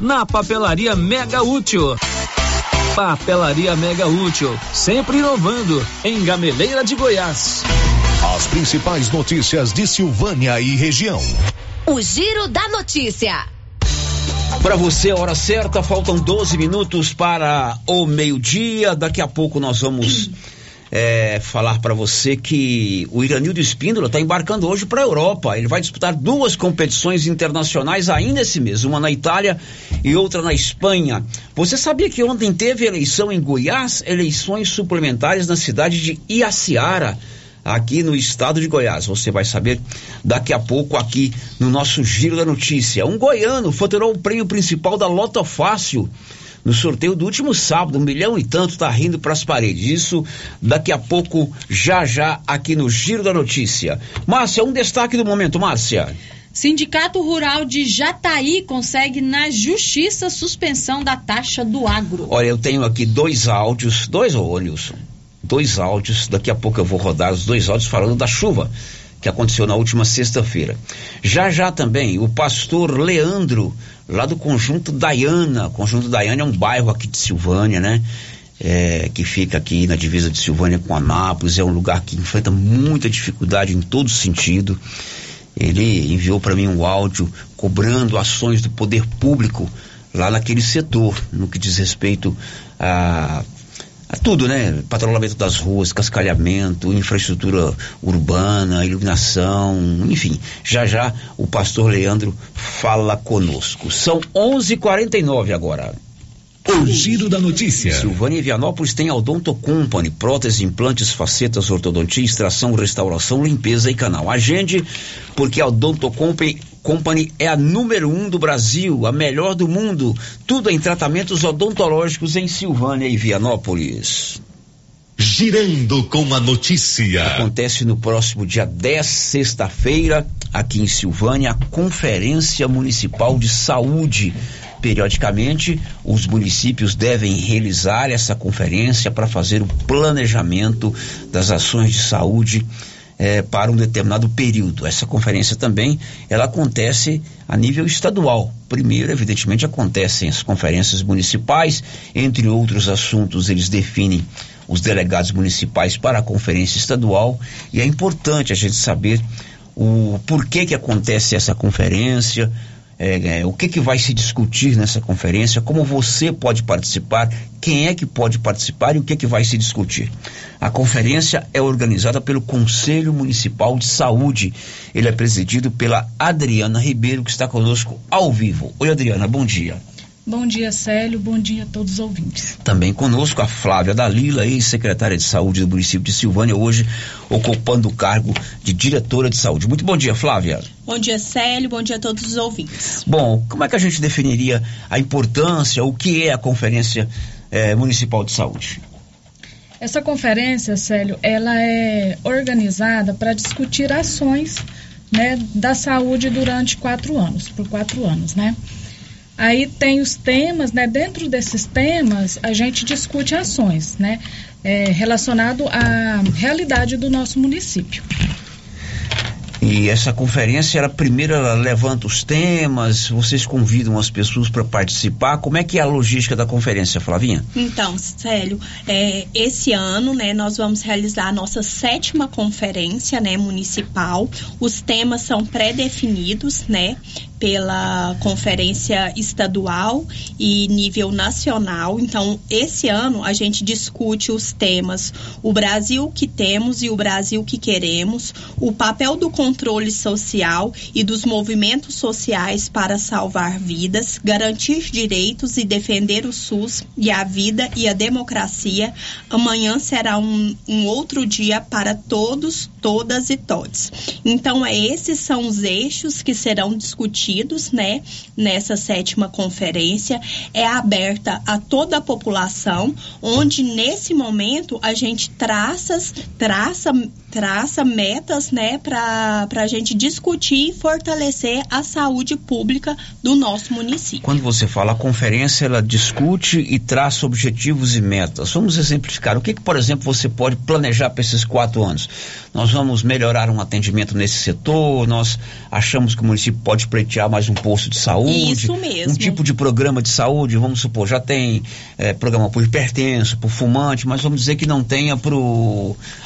na Papelaria Mega Útil. Papelaria Mega Útil, sempre inovando em Gameleira de Goiás. As principais notícias de Silvânia e região. O Giro da Notícia. Para você, hora certa, faltam 12 minutos para o meio-dia. Daqui a pouco nós vamos é, falar para você que o Iranildo Espíndola está embarcando hoje para a Europa. Ele vai disputar duas competições internacionais ainda esse mês, uma na Itália e outra na Espanha. Você sabia que ontem teve eleição em Goiás, eleições suplementares na cidade de Iaciara? Aqui no estado de Goiás. Você vai saber daqui a pouco aqui no nosso Giro da Notícia. Um goiano faturou o prêmio principal da Loto Fácil no sorteio do último sábado, um milhão e tanto tá rindo para as paredes. Isso daqui a pouco, já já, aqui no Giro da Notícia. Márcia, um destaque do momento, Márcia. Sindicato Rural de Jataí consegue na justiça suspensão da taxa do agro. Olha, eu tenho aqui dois áudios, dois, Nilson, dois áudios, daqui a pouco eu vou rodar os dois áudios falando da chuva que aconteceu na última sexta-feira. Já já também o pastor Leandro, lá do Conjunto Daiana. Conjunto Daiana é um bairro aqui de Silvânia, né? É, que fica aqui na divisa de Silvânia com Anápolis, é um lugar que enfrenta muita dificuldade em todo sentido. Ele enviou para mim um áudio cobrando ações do poder público lá naquele setor, no que diz respeito a tudo, né? Patrulhamento das ruas, cascalhamento, infraestrutura urbana, iluminação, enfim. Já já o pastor Leandro fala conosco. São 11:49 agora. O giro da notícia. Silvânia e Vianópolis tem a Odonto Company, prótese, implantes, facetas, ortodontia, extração, restauração, limpeza e canal. Agende, porque a Odonto Company, Company é a número um do Brasil, a melhor do mundo. Tudo em tratamentos odontológicos em Silvânia e Vianópolis. Girando com a notícia. Acontece no próximo dia 10, sexta-feira, aqui em Silvânia, a Conferência Municipal de Saúde. Periodicamente, os municípios devem realizar essa conferência para fazer o planejamento das ações de saúde eh, para um determinado período. Essa conferência também ela acontece a nível estadual. Primeiro, evidentemente, acontecem as conferências municipais, entre outros assuntos, eles definem os delegados municipais para a conferência estadual e é importante a gente saber o porquê que acontece essa conferência, é, é, o que, que vai se discutir nessa conferência, como você pode participar, quem é que pode participar e o que, que vai se discutir. A conferência é organizada pelo Conselho Municipal de Saúde. Ele é presidido pela Adriana Ribeiro, que está conosco ao vivo. Oi, Adriana, bom dia. Bom dia, Célio. Bom dia a todos os ouvintes. Também conosco a Flávia Dalila, ex-secretária de Saúde do município de Silvânia, hoje ocupando o cargo de diretora de saúde. Muito bom dia, Flávia. Bom dia, Célio. Bom dia a todos os ouvintes. Bom, como é que a gente definiria a importância, o que é a Conferência eh, Municipal de Saúde? Essa conferência, Célio, ela é organizada para discutir ações né, da saúde durante quatro anos, por quatro anos, né? Aí tem os temas, né? Dentro desses temas, a gente discute ações, né? É, relacionado à realidade do nosso município. E essa conferência, ela primeiro ela levanta os temas, vocês convidam as pessoas para participar. Como é que é a logística da conferência, Flavinha? Então, Célio, é, esse ano, né, nós vamos realizar a nossa sétima conferência, né, municipal. Os temas são pré-definidos, né, pela conferência estadual e nível nacional. Então, esse ano a gente discute os temas o Brasil que temos e o Brasil que queremos, o papel do controle social e dos movimentos sociais para salvar vidas, garantir direitos e defender o SUS e a vida e a democracia. Amanhã será um, um outro dia para todos, todas e todos. Então, é, esses são os eixos que serão discutidos né, nessa sétima conferência, é aberta a toda a população, onde nesse momento a gente traça, traça, traça metas, né, para a gente discutir e fortalecer a saúde pública do nosso município. Quando você fala a conferência, ela discute e traça objetivos e metas. Vamos exemplificar. O que, que por exemplo, você pode planejar para esses quatro anos? Nós vamos melhorar um atendimento nesse setor, nós achamos que o município pode pleitear mais um posto de saúde. Isso mesmo. Um tipo de programa de saúde, vamos supor, já tem é, programa por hipertenso, por fumante, mas vamos dizer que não tenha para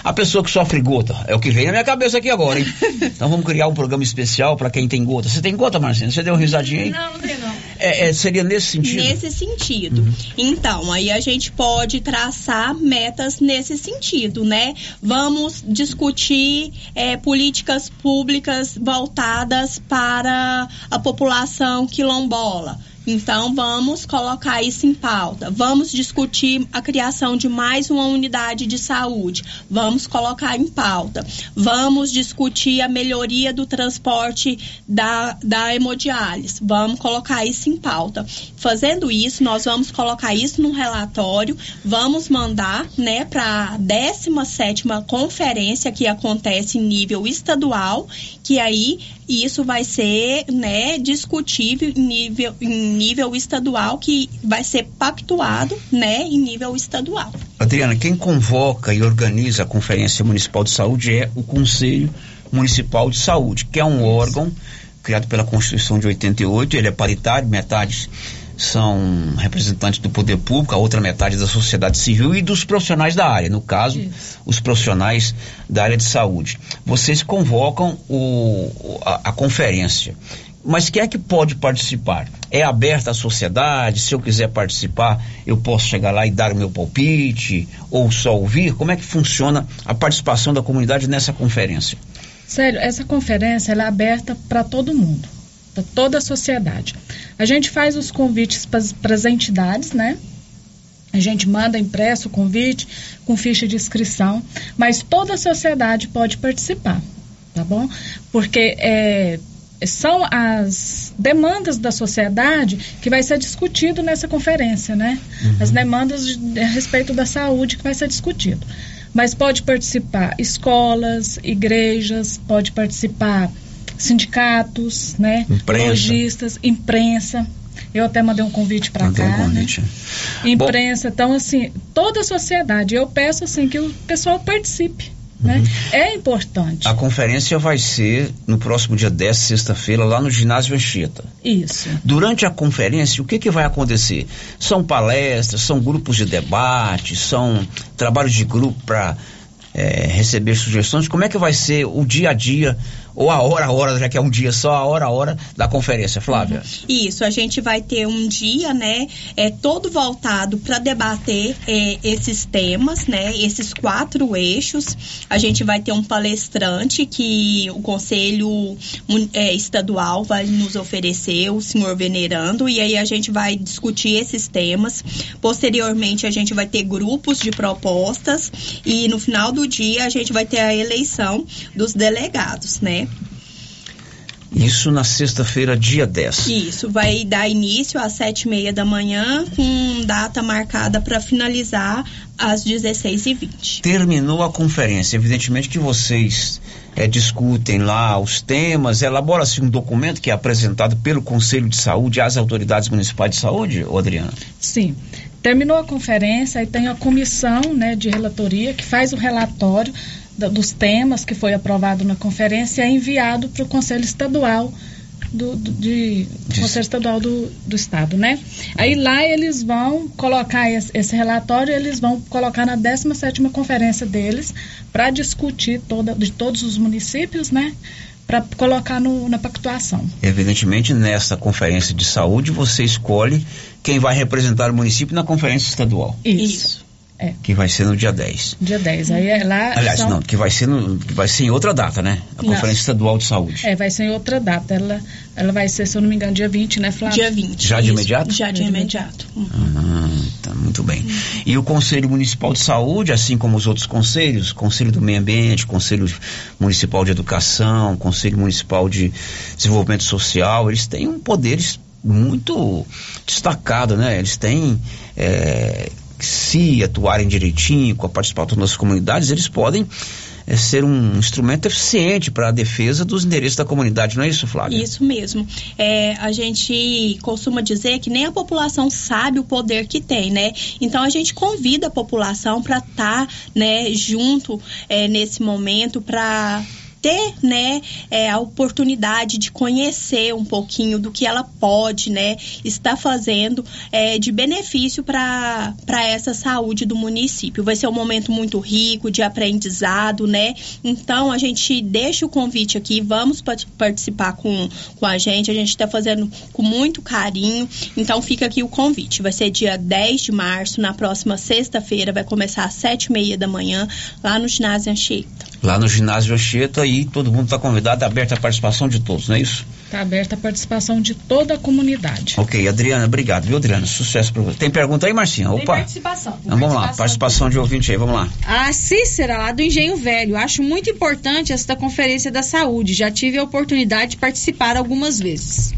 a pessoa que sofre gota. É o que vem na minha cabeça aqui agora, hein? então vamos criar um programa especial para quem tem gota. Você tem gota, Marcena? Você deu uma risadinha aí? Não, não tem não. É, é, seria nesse sentido? Nesse sentido. Uhum. Então, aí a gente pode traçar metas nesse sentido, né? Vamos discutir é, políticas públicas voltadas para a população quilombola. Então, vamos colocar isso em pauta. Vamos discutir a criação de mais uma unidade de saúde. Vamos colocar em pauta. Vamos discutir a melhoria do transporte da, da hemodiálise. Vamos colocar isso em pauta. Fazendo isso, nós vamos colocar isso num relatório. Vamos mandar né, para a 17 conferência que acontece em nível estadual, que aí isso vai ser né, discutível em nível. Em nível estadual que vai ser pactuado, né, em nível estadual. Adriana, quem convoca e organiza a Conferência Municipal de Saúde é o Conselho Municipal de Saúde, que é um órgão criado pela Constituição de 88, ele é paritário, metade são representantes do poder público, a outra metade da sociedade civil e dos profissionais da área, no caso, Isso. os profissionais da área de saúde. Vocês convocam o, a, a conferência Mas quem é que pode participar? É aberta à sociedade? Se eu quiser participar, eu posso chegar lá e dar o meu palpite? Ou só ouvir? Como é que funciona a participação da comunidade nessa conferência? Sério, essa conferência é aberta para todo mundo, para toda a sociedade. A gente faz os convites para as entidades, né? A gente manda impresso o convite com ficha de inscrição, mas toda a sociedade pode participar, tá bom? Porque é, são as demandas da sociedade que vai ser discutido nessa conferência, né? Uhum. As demandas de, a respeito da saúde que vai ser discutido. Mas pode participar escolas, igrejas, pode participar sindicatos, né? Imprensa. Lojistas, imprensa. Eu até mandei um convite para cá, um convite. né? Imprensa, Bom, então assim, toda a sociedade. Eu peço assim que o pessoal participe. Né? Uhum. É importante. A conferência vai ser no próximo dia 10, sexta-feira, lá no ginásio Anchieta. Isso. Durante a conferência, o que, que vai acontecer? São palestras, são grupos de debate, são trabalhos de grupo para é, receber sugestões. Como é que vai ser o dia a dia ou a hora a hora, já que é um dia só, a hora a hora da conferência, Flávia? Isso, a gente vai ter um dia, né, é todo voltado para debater é, esses temas, né, esses quatro eixos. A gente vai ter um palestrante que o Conselho é, Estadual vai nos oferecer, o senhor Venerando, e aí a gente vai discutir esses temas. Posteriormente, a gente vai ter grupos de propostas e no final do dia a gente vai ter a eleição dos delegados, né? Isso na sexta-feira, dia 10. Isso, vai dar início às sete e meia da manhã, com data marcada para finalizar às 16h20. Terminou a conferência. Evidentemente que vocês é, discutem lá os temas, elabora-se um documento que é apresentado pelo Conselho de Saúde às autoridades municipais de saúde, ô Adriana? Sim. Terminou a conferência e tem a comissão né, de relatoria que faz o relatório dos temas que foi aprovado na conferência é enviado para o Conselho Estadual do, do, de, do Conselho Estadual do, do Estado, né? Aí lá eles vão colocar esse, esse relatório, eles vão colocar na 17ª conferência deles para discutir toda, de todos os municípios, né? Para colocar no, na pactuação. Evidentemente, nessa conferência de saúde, você escolhe quem vai representar o município na conferência estadual. Isso. Isso. É. Que vai ser no dia 10. Dia 10. Aí é lá. Aliás, são... não, que vai ser no, que vai ser em outra data, né? A Conferência não. Estadual de Saúde. É, vai ser em outra data. Ela, ela vai ser, se eu não me engano, dia 20, né, Flávio? Dia 20. Já de isso. imediato? Já de imediato. Ah, tá muito bem. E o Conselho Municipal de Saúde, assim como os outros conselhos, Conselho do Meio Ambiente, Conselho Municipal de Educação, Conselho Municipal de Desenvolvimento Social, eles têm um poder muito destacado, né? Eles têm é, se atuarem direitinho com a participação das comunidades, eles podem é, ser um instrumento eficiente para a defesa dos interesses da comunidade, não é isso, Flávia? Isso mesmo. É, a gente costuma dizer que nem a população sabe o poder que tem, né? Então a gente convida a população para estar, tá, né, junto é, nesse momento para ter, né, é, a oportunidade de conhecer um pouquinho do que ela pode, né, estar fazendo é, de benefício para essa saúde do município. Vai ser um momento muito rico de aprendizado, né? Então a gente deixa o convite aqui, vamos participar com, com a gente, a gente está fazendo com muito carinho. Então fica aqui o convite. Vai ser dia 10 de março, na próxima sexta-feira, vai começar às sete e meia da manhã, lá no ginásio Anchieta. Lá no ginásio Anchieta aí todo mundo está convidado, aberta a participação de todos, não é isso? Está aberta a participação de toda a comunidade. Ok, Adriana, obrigado, viu, Adriana? Sucesso para você. Tem pergunta aí, Marcinha? Opa. Tem participação. Tem então, vamos lá, participação de ouvinte aí, vamos lá. A Cícera, lá do Engenho Velho. Acho muito importante esta conferência da saúde. Já tive a oportunidade de participar algumas vezes.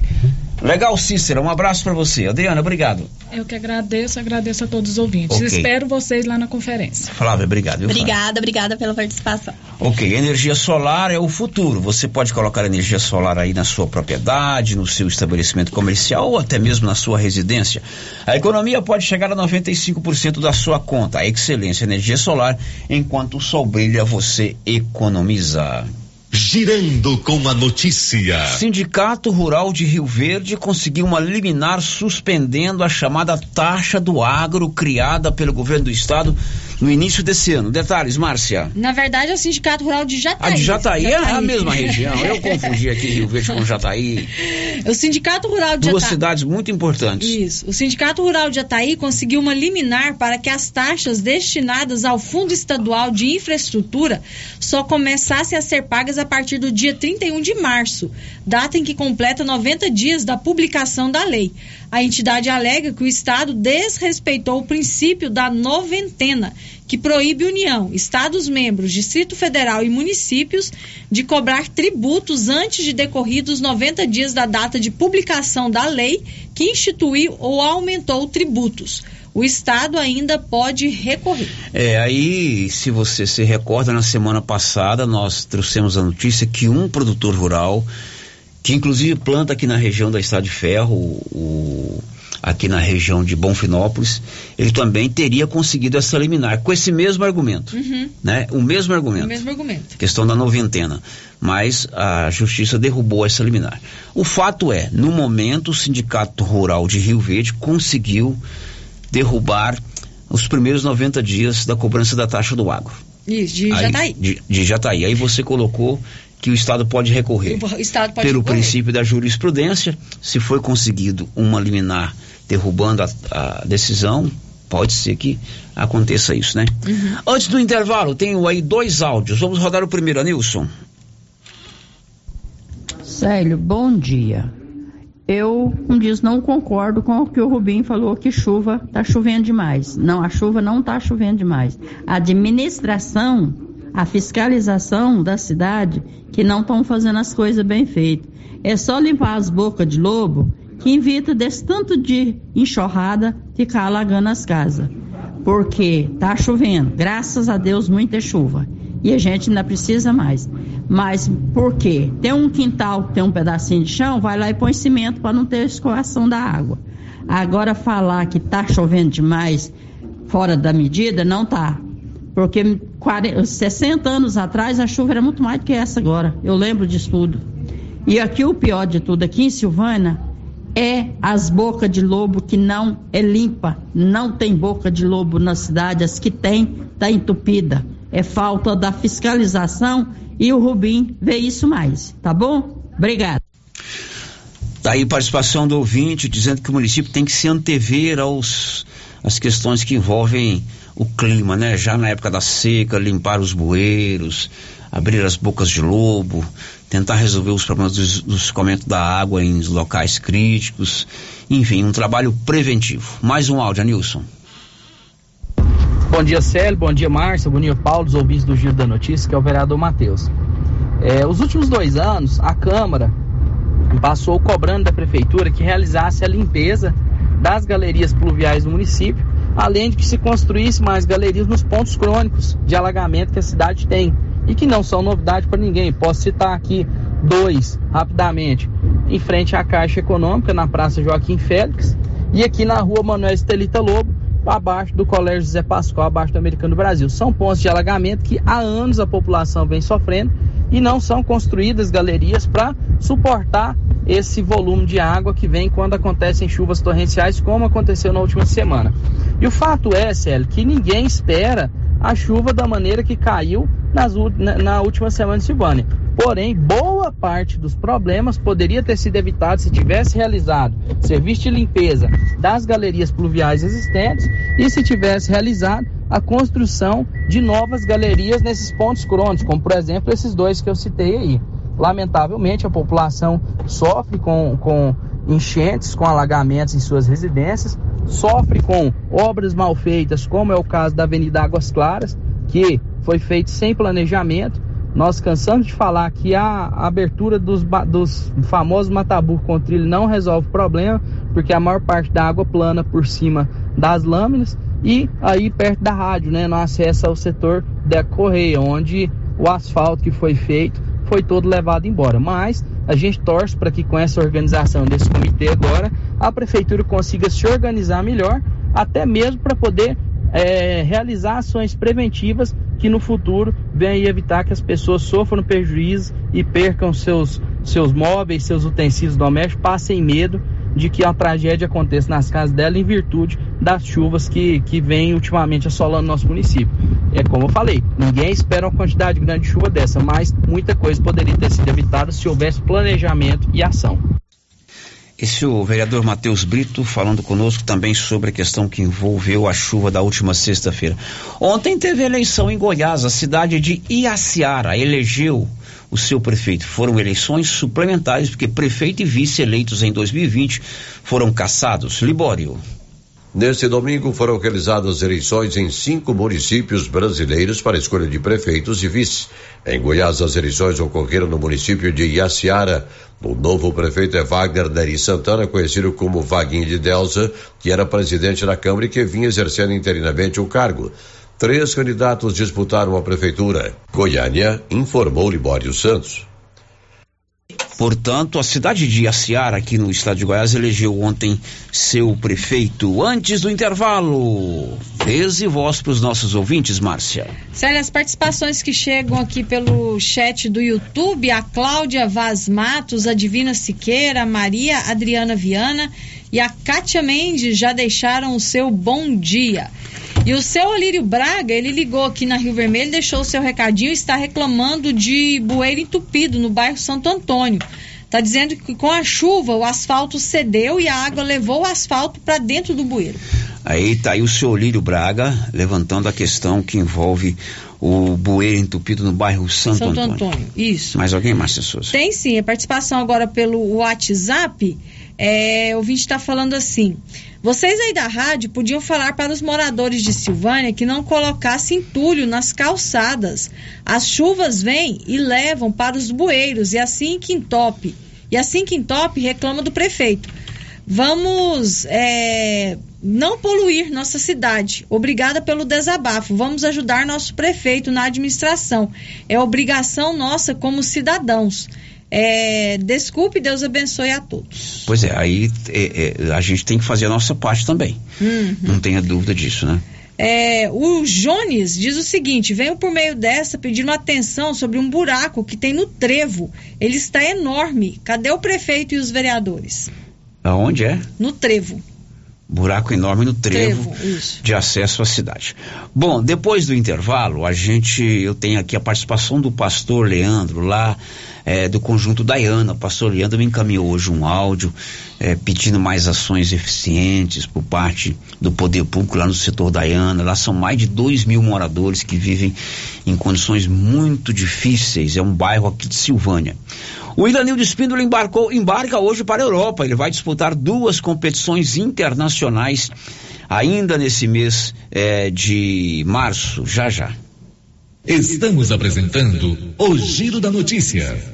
Legal, Cícera, um abraço para você. Adriana, obrigado. Eu que agradeço, agradeço a todos os ouvintes. Okay. Espero vocês lá na conferência. Flávia, obrigado. Viu, obrigada, Flávia? obrigada pela participação. Ok, energia solar é o futuro. Você pode colocar energia solar aí na sua propriedade, no seu estabelecimento comercial ou até mesmo na sua residência. A economia pode chegar a 95% da sua conta. A excelência energia solar, enquanto o sol brilha, você economiza. Girando com a notícia. Sindicato Rural de Rio Verde conseguiu uma liminar suspendendo a chamada taxa do agro criada pelo governo do estado no início desse ano. Detalhes, Márcia. Na verdade, é o Sindicato Rural de Jataí. A de Jataí, é a mesma região. Eu confundi aqui Rio Verde com Jataí. O Sindicato Rural de Duas Jataí. cidades muito importantes. Isso. O Sindicato Rural de Jataí conseguiu uma liminar para que as taxas destinadas ao Fundo Estadual de Infraestrutura só começassem a ser pagas a partir do dia 31 de março, data em que completa 90 dias da publicação da lei. A entidade alega que o Estado desrespeitou o princípio da noventena, que proíbe União, Estados-membros, Distrito Federal e municípios de cobrar tributos antes de decorridos 90 dias da data de publicação da lei que instituiu ou aumentou tributos. O Estado ainda pode recorrer. É, aí, se você se recorda, na semana passada nós trouxemos a notícia que um produtor rural, que inclusive planta aqui na região da Estrada de Ferro, o, aqui na região de Bonfinópolis, ele também teria conseguido essa liminar, com esse mesmo argumento, Uhum. né? O mesmo argumento. O mesmo argumento. questão da noventena. Mas a justiça derrubou essa liminar. O fato é, no momento, o Sindicato Rural de Rio Verde conseguiu derrubar os primeiros 90 dias da cobrança da taxa do agro. Isso, de Aí- Jataí. De, de Jataí. Aí você colocou que o Estado pode recorrer. O Estado pode Pelo recorrer. princípio da jurisprudência, se foi conseguido uma liminar derrubando a, a decisão, pode ser que aconteça isso, né? Uhum. Antes do intervalo, tenho aí dois áudios. Vamos rodar o primeiro, Anilson. Célio, bom dia. Eu, um dias, não concordo com o que o Rubinho falou que chuva tá chovendo demais. Não, a chuva não tá chovendo demais. A administração, a fiscalização da cidade, que não estão fazendo as coisas bem feitas. É só limpar as bocas de lobo que evita desse tanto de enxurrada ficar alagando as casas. Porque tá chovendo, graças a Deus, muita chuva. E a gente ainda precisa mais. Mas por quê? Tem um quintal tem um pedacinho de chão, vai lá e põe cimento para não ter escoação da água. Agora falar que tá chovendo demais fora da medida, não tá. Porque 40, 60 anos atrás a chuva era muito mais do que essa agora. Eu lembro disso tudo. E aqui o pior de tudo, aqui em Silvânia, é as bocas de lobo que não é limpa. Não tem boca de lobo na cidade, as que tem, tá entupida. É falta da fiscalização e o Rubim vê isso mais, tá bom? Obrigada. Tá aí participação do ouvinte dizendo que o município tem que se antever aos as questões que envolvem o clima, né? Já na época da seca, limpar os bueiros, abrir as bocas de lobo, tentar resolver os problemas do, do escoamento da água em locais críticos, enfim, um trabalho preventivo. Mais um áudio, Nilson. Bom dia, Célio. Bom dia, Márcia. Bom dia, Paulo, os ouvintes do Giro da Notícia, que é o vereador Matheus. É, os últimos dois anos, a Câmara passou cobrando da Prefeitura que realizasse a limpeza das galerias pluviais do município, além de que se construísse mais galerias nos pontos crônicos de alagamento que a cidade tem e que não são novidade para ninguém. Posso citar aqui dois rapidamente: em frente à Caixa Econômica, na Praça Joaquim Félix, e aqui na Rua Manuel Estelita Lobo, abaixo do Colégio José Pascoal, abaixo do Americano do Brasil. São pontos de alagamento que há anos a população vem sofrendo e não são construídas galerias para suportar esse volume de água que vem quando acontecem chuvas torrenciais, como aconteceu na última semana. E o fato é, Célio, que ninguém espera a chuva da maneira que caiu nas, na, na última semana de Silvânia. Porém, boa parte dos problemas poderia ter sido evitado se tivesse realizado serviço de limpeza das galerias pluviais existentes e se tivesse realizado a construção de novas galerias nesses pontos crônicos, como por exemplo esses dois que eu citei aí. Lamentavelmente, a população sofre com, com enchentes, com alagamentos em suas residências, sofre com obras mal feitas, como é o caso da Avenida Águas Claras, que foi feito sem planejamento. Nós cansamos de falar que a abertura dos, dos famosos mataburro com trilho não resolve o problema, porque a maior parte da água plana por cima das lâminas e aí perto da rádio, né, no acesso ao setor da Correia, onde o asfalto que foi feito foi todo levado embora. Mas a gente torce para que com essa organização desse comitê agora, a prefeitura consiga se organizar melhor, até mesmo para poder é, realizar ações preventivas que no futuro venham evitar que as pessoas sofram prejuízo e percam seus, seus móveis, seus utensílios domésticos, passem medo de que a tragédia aconteça nas casas dela em virtude das chuvas que, que vem ultimamente assolando nosso município. É como eu falei, ninguém espera uma quantidade grande de chuva dessa, mas muita coisa poderia ter sido evitada se houvesse planejamento e ação. Esse é o vereador Matheus Brito falando conosco também sobre a questão que envolveu a chuva da última sexta-feira. Ontem teve eleição em Goiás, a cidade de Iaciara elegeu o seu prefeito. Foram eleições suplementares porque prefeito e vice eleitos em 2020 foram cassados. Libório. Neste domingo foram realizadas eleições em cinco municípios brasileiros para escolha de prefeitos e vice. Em Goiás, as eleições ocorreram no município de Iaciara. O novo prefeito é Wagner Neri Santana, conhecido como Vaguinho de Delza, que era presidente da Câmara e que vinha exercendo interinamente o cargo. Três candidatos disputaram a prefeitura. Goiânia informou Libório Santos. Portanto, a cidade de Iaciara, aqui no estado de Goiás, elegeu ontem seu prefeito. Antes do intervalo, vez e voz para os nossos ouvintes, Márcia. Célia, as participações que chegam aqui pelo chat do YouTube, a Cláudia Vaz Matos, a Divina Siqueira, a Maria Adriana Viana e a Kátia Mendes já deixaram o seu bom dia. E o seu Olírio Braga, ele ligou aqui na Rio Vermelho, deixou o seu recadinho e está reclamando de bueiro entupido no bairro Santo Antônio. Está dizendo que com a chuva o asfalto cedeu e a água levou o asfalto para dentro do bueiro. Aí tá aí o seu Olírio Braga levantando a questão que envolve o bueiro entupido no bairro Santo, Santo Antônio. Antônio, isso. Mais alguém, Márcia Souza? Tem sim, a participação agora pelo WhatsApp. É, o ouvinte está falando assim: vocês aí da rádio podiam falar para os moradores de Silvânia que não colocassem entulho nas calçadas. As chuvas vêm e levam para os bueiros e assim que entope. E assim que entope, reclama do prefeito. Vamos é, não poluir nossa cidade. Obrigada pelo desabafo. Vamos ajudar nosso prefeito na administração. É obrigação nossa como cidadãos. É, desculpe, Deus abençoe a todos. Pois é, aí é, é, a gente tem que fazer a nossa parte também. Uhum. Não tenha dúvida disso, né? É, o Jones diz o seguinte: venho por meio dessa pedindo atenção sobre um buraco que tem no trevo. Ele está enorme. Cadê o prefeito e os vereadores? Aonde é? No trevo. Buraco enorme no trevo, Trevo, de acesso à cidade. Bom, depois do intervalo, a gente, eu tenho aqui a participação do pastor Leandro lá é, do conjunto Dayana. O pastor Leandro me encaminhou hoje um áudio é, pedindo mais ações eficientes por parte do poder público lá no setor Dayana. Lá são mais de 2 mil moradores que vivem em condições muito difíceis. É um bairro aqui de Silvânia. O Ilanildo Espíndola embarcou, embarca hoje para a Europa. Ele vai disputar duas competições internacionais ainda nesse mês é, de março, já já. Estamos apresentando o Giro da Notícia.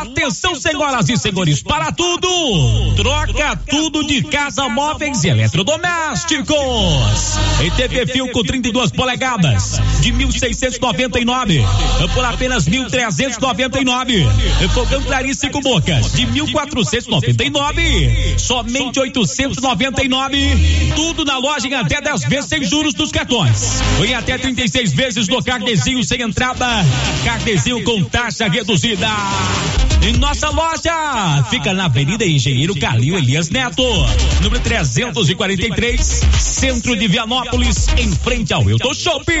Atenção, senhoras e senhores, para tudo! Troca tudo de casa, móveis e eletrodomésticos. Em TV Fio com 32 polegadas, de 1.699 por apenas 1.399. Fogão Clarice com bocas, de 1.499 somente 899. Tudo na loja em até 10 vezes sem juros dos cartões. Em até 36 vezes no carnezinho sem entrada. Carnezinho com taxa reduzida. Em nossa loja fica na Avenida Engenheiro Calil Elias Neto, número 343, centro de Vianópolis, em frente ao Euto Shopping.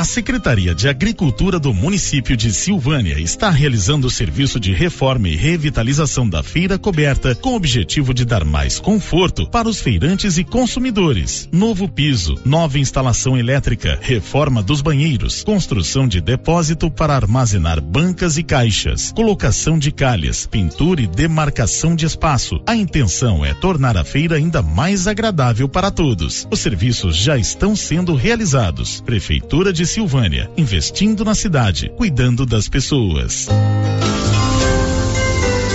A Secretaria de Agricultura do município de Silvânia está realizando o serviço de reforma e revitalização da feira coberta com o objetivo de dar mais conforto para os feirantes e consumidores. Novo piso, nova instalação elétrica, reforma dos banheiros, construção de depósito para armazenar bancas e caixas, colocação de calhas, pintura e demarcação de espaço. A intenção é tornar a feira ainda mais agradável para todos. Os serviços já estão sendo realizados. Prefeitura de Silvânia, investindo na cidade, cuidando das pessoas.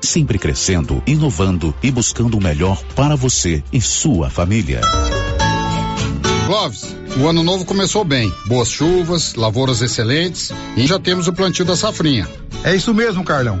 sempre crescendo, inovando e buscando o melhor para você e sua família. Clóvis, o ano novo começou bem. Boas chuvas, lavouras excelentes e já temos o plantio da safrinha. É isso mesmo, Carlão.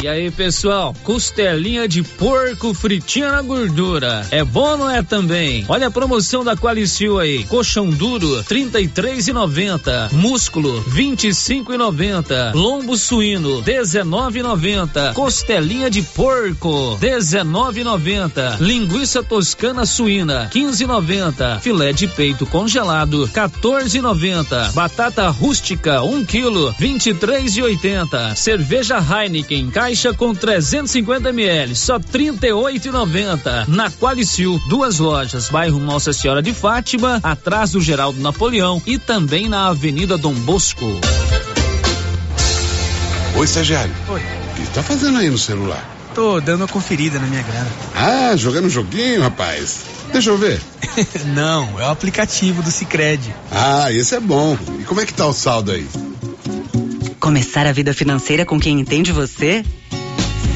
E aí, pessoal, costelinha de porco fritinha na gordura. É bom não é também? Olha a promoção da Qualicil aí. Colchão duro, trinta e três e noventa. Músculo, vinte e cinco e noventa. Lombo suíno, dezenove e noventa. Costelinha de porco, dezenove e noventa. Linguiça toscana suína, quinze e noventa. Filé de peito congelado, 14,90. Batata rústica, 1 um quilo, 23,80. Cerveja Heineken, caixa com 350 ml, só 38,90. Na Qualicil, duas lojas, bairro Nossa Senhora de Fátima, atrás do Geraldo Napoleão e também na Avenida Dom Bosco. Oi, estagiário. Oi. O que tá fazendo aí no celular? Tô dando uma conferida na minha grana. Ah, jogando um joguinho, rapaz. Deixa eu ver. Não, é o aplicativo do Cicred. Ah, esse é bom. E como é que tá o saldo aí? Começar a vida financeira com quem entende você?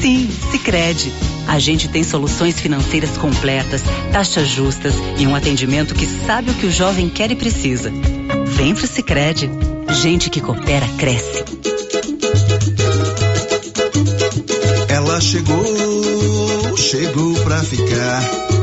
Sim, Cicred. A gente tem soluções financeiras completas, taxas justas e um atendimento que sabe o que o jovem quer e precisa. Vem pro Cicred. Gente que coopera cresce. Ela chegou, chegou pra ficar.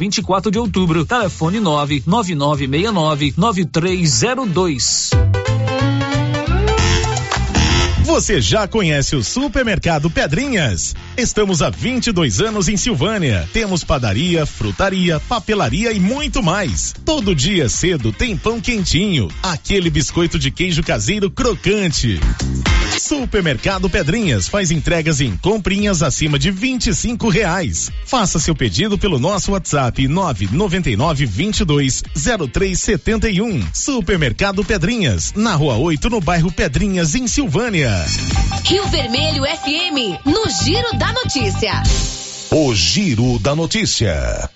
24 de Outubro, telefone 99969 9302. Você já conhece o Supermercado Pedrinhas? Estamos há 22 anos em Silvânia. Temos padaria, frutaria, papelaria e muito mais. Todo dia cedo tem pão quentinho, aquele biscoito de queijo caseiro crocante. Supermercado Pedrinhas faz entregas em comprinhas acima de 25 reais. Faça seu pedido pelo nosso WhatsApp 999 22 0371. Supermercado Pedrinhas, na rua 8, no bairro Pedrinhas, em Silvânia. Rio Vermelho FM, no Giro da Notícia. O Giro da Notícia.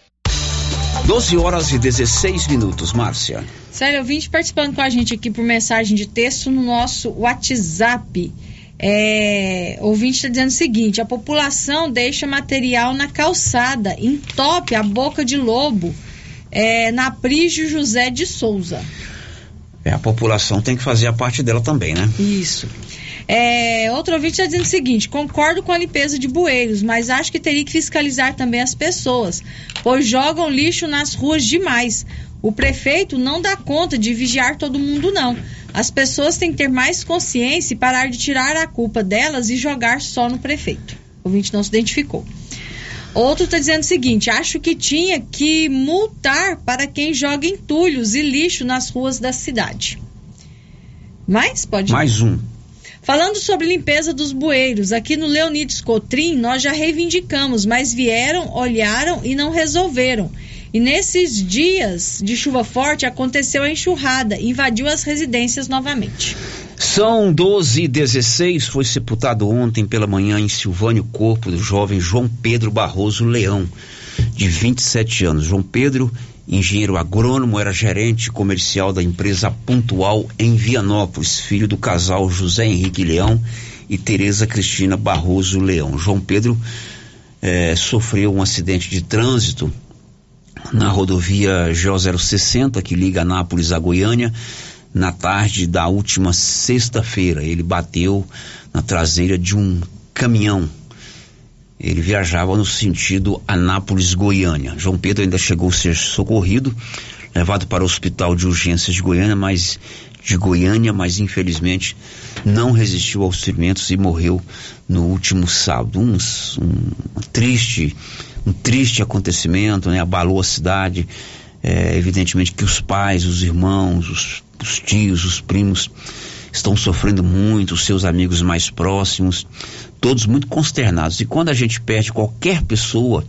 12 horas e 16 minutos, Márcia. Sério, ouvinte participando com a gente aqui por mensagem de texto no nosso WhatsApp. É, ouvinte está dizendo o seguinte: a população deixa material na calçada, entope a boca de lobo é, na Prígio José de Souza. É, a população tem que fazer a parte dela também, né? Isso. É, outro ouvinte está dizendo o seguinte: concordo com a limpeza de bueiros, mas acho que teria que fiscalizar também as pessoas, pois jogam lixo nas ruas demais. O prefeito não dá conta de vigiar todo mundo, não. As pessoas têm que ter mais consciência e parar de tirar a culpa delas e jogar só no prefeito. O ouvinte não se identificou. Outro está dizendo o seguinte: acho que tinha que multar para quem joga entulhos e lixo nas ruas da cidade. Mais? Pode Mais um. Falando sobre limpeza dos bueiros, aqui no Leonides Cotrim nós já reivindicamos, mas vieram, olharam e não resolveram. E nesses dias de chuva forte aconteceu a enxurrada, invadiu as residências novamente. São 12 e 16 foi sepultado ontem pela manhã em Silvânia o corpo do jovem João Pedro Barroso Leão, de 27 anos. João Pedro, engenheiro agrônomo, era gerente comercial da empresa Pontual em Vianópolis, filho do casal José Henrique Leão e Tereza Cristina Barroso Leão. João Pedro eh, sofreu um acidente de trânsito na rodovia G060, que liga Anápolis a Goiânia, na tarde da última sexta-feira. Ele bateu na traseira de um caminhão Ele viajava no sentido Anápolis-Goiânia. João Pedro ainda chegou a ser socorrido, levado para o hospital de urgências de Goiânia, mas de Goiânia, mas infelizmente não resistiu aos ferimentos e morreu no último sábado. Um, um triste, um triste acontecimento, né? Abalou a cidade. É, evidentemente que os pais, os irmãos, os, os tios, os primos estão sofrendo muito, os seus amigos mais próximos, todos muito consternados. E quando a gente perde qualquer pessoa,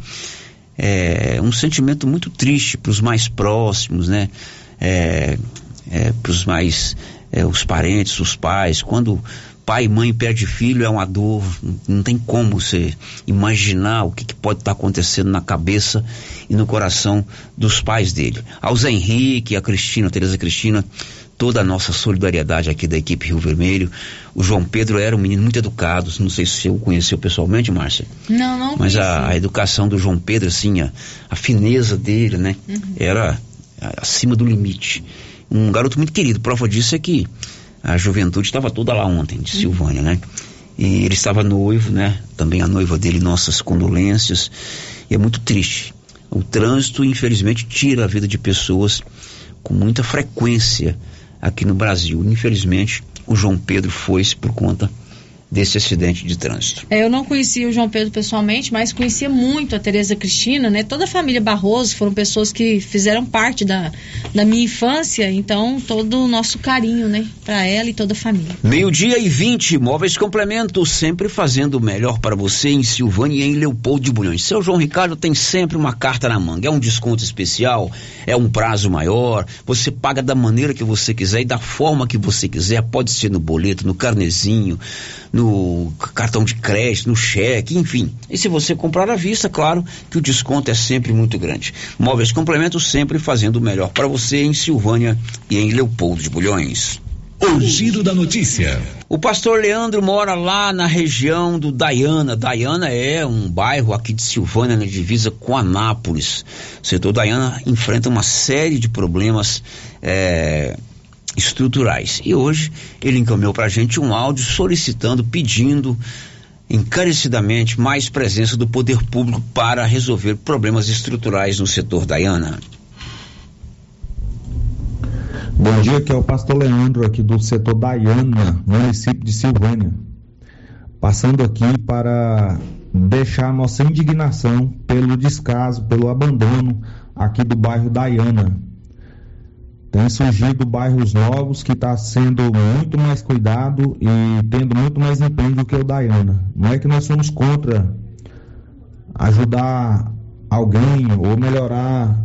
é um sentimento muito triste para os mais próximos, né? É, é, para os mais é, os parentes, os pais. Quando pai e mãe perde filho é uma dor, não tem como você imaginar o que, que pode estar tá acontecendo na cabeça e no coração dos pais dele. Ao Zé Henrique, a Cristina, a Tereza Cristina, toda a nossa solidariedade aqui da equipe Rio Vermelho. O João Pedro era um menino muito educado, não sei se o conheceu pessoalmente, Márcia. Não, não Mas a, a, educação do João Pedro, assim, a, a fineza dele, né, uhum. era acima do limite um garoto muito querido. Prova disso é que a juventude estava toda lá ontem, de Silvânia, né? E ele estava noivo, né? Também a noiva dele, nossas condolências. E é muito triste. O trânsito, infelizmente, tira a vida de pessoas com muita frequência aqui no Brasil. Infelizmente, o João Pedro foi-se por conta desse acidente de trânsito. É, eu não conhecia o João Pedro pessoalmente, mas conhecia muito a Tereza Cristina, né? Toda a família Barroso foram pessoas que fizeram parte da, da minha infância, então todo o nosso carinho, né, para ela e toda a família. Meio-dia e 20, Móveis Complemento, sempre fazendo o melhor para você em Silvânia e em Leopoldo de Bulhões. Seu João Ricardo tem sempre uma carta na manga. É um desconto especial, é um prazo maior, você paga da maneira que você quiser e da forma que você quiser, pode ser no boleto, no carnezinho, no cartão de crédito, no cheque, enfim. E se você comprar à vista, claro que o desconto é sempre muito grande. Móveis Complementos sempre fazendo o melhor para você em Silvânia e em Leopoldo de Bulhões. O giro da notícia. O pastor Leandro mora lá na região do Dayana. Dayana é um bairro aqui de Silvânia, na divisa com Anápolis. O setor Dayana enfrenta uma série de problemas é, estruturais. E hoje ele encaminhou para a gente um áudio solicitando, pedindo encarecidamente mais presença do poder público para resolver problemas estruturais no setor Dayana. Bom dia, aqui é o pastor Leandro, aqui do setor Dayana, município de Silvânia. Passando aqui para deixar nossa indignação pelo descaso, pelo abandono aqui do bairro Dayana. Tem surgido bairros novos que está sendo muito mais cuidado e tendo muito mais empenho do que o Dayana. Não é que nós somos contra ajudar alguém ou melhorar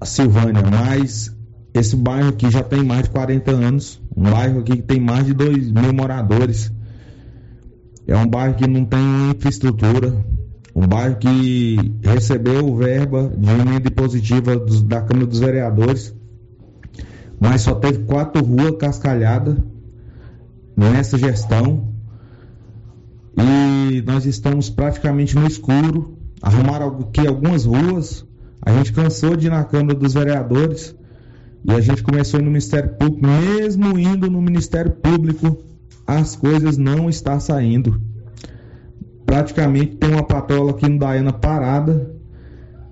a Silvânia, mas esse bairro aqui já tem mais de 40 anos, um bairro aqui que tem mais de 2 mil moradores. É um bairro que não tem infraestrutura, um bairro que recebeu verba de emenda positiva da Câmara dos Vereadores mas só teve quatro ruas cascalhadas nessa gestão. E nós estamos praticamente no escuro. Arrumaram aqui algumas ruas. A gente cansou de ir na Câmara dos Vereadores e a gente começou no Ministério Público. Mesmo indo no Ministério Público, as coisas não estão saindo. Praticamente tem uma patrola aqui no Daiana parada.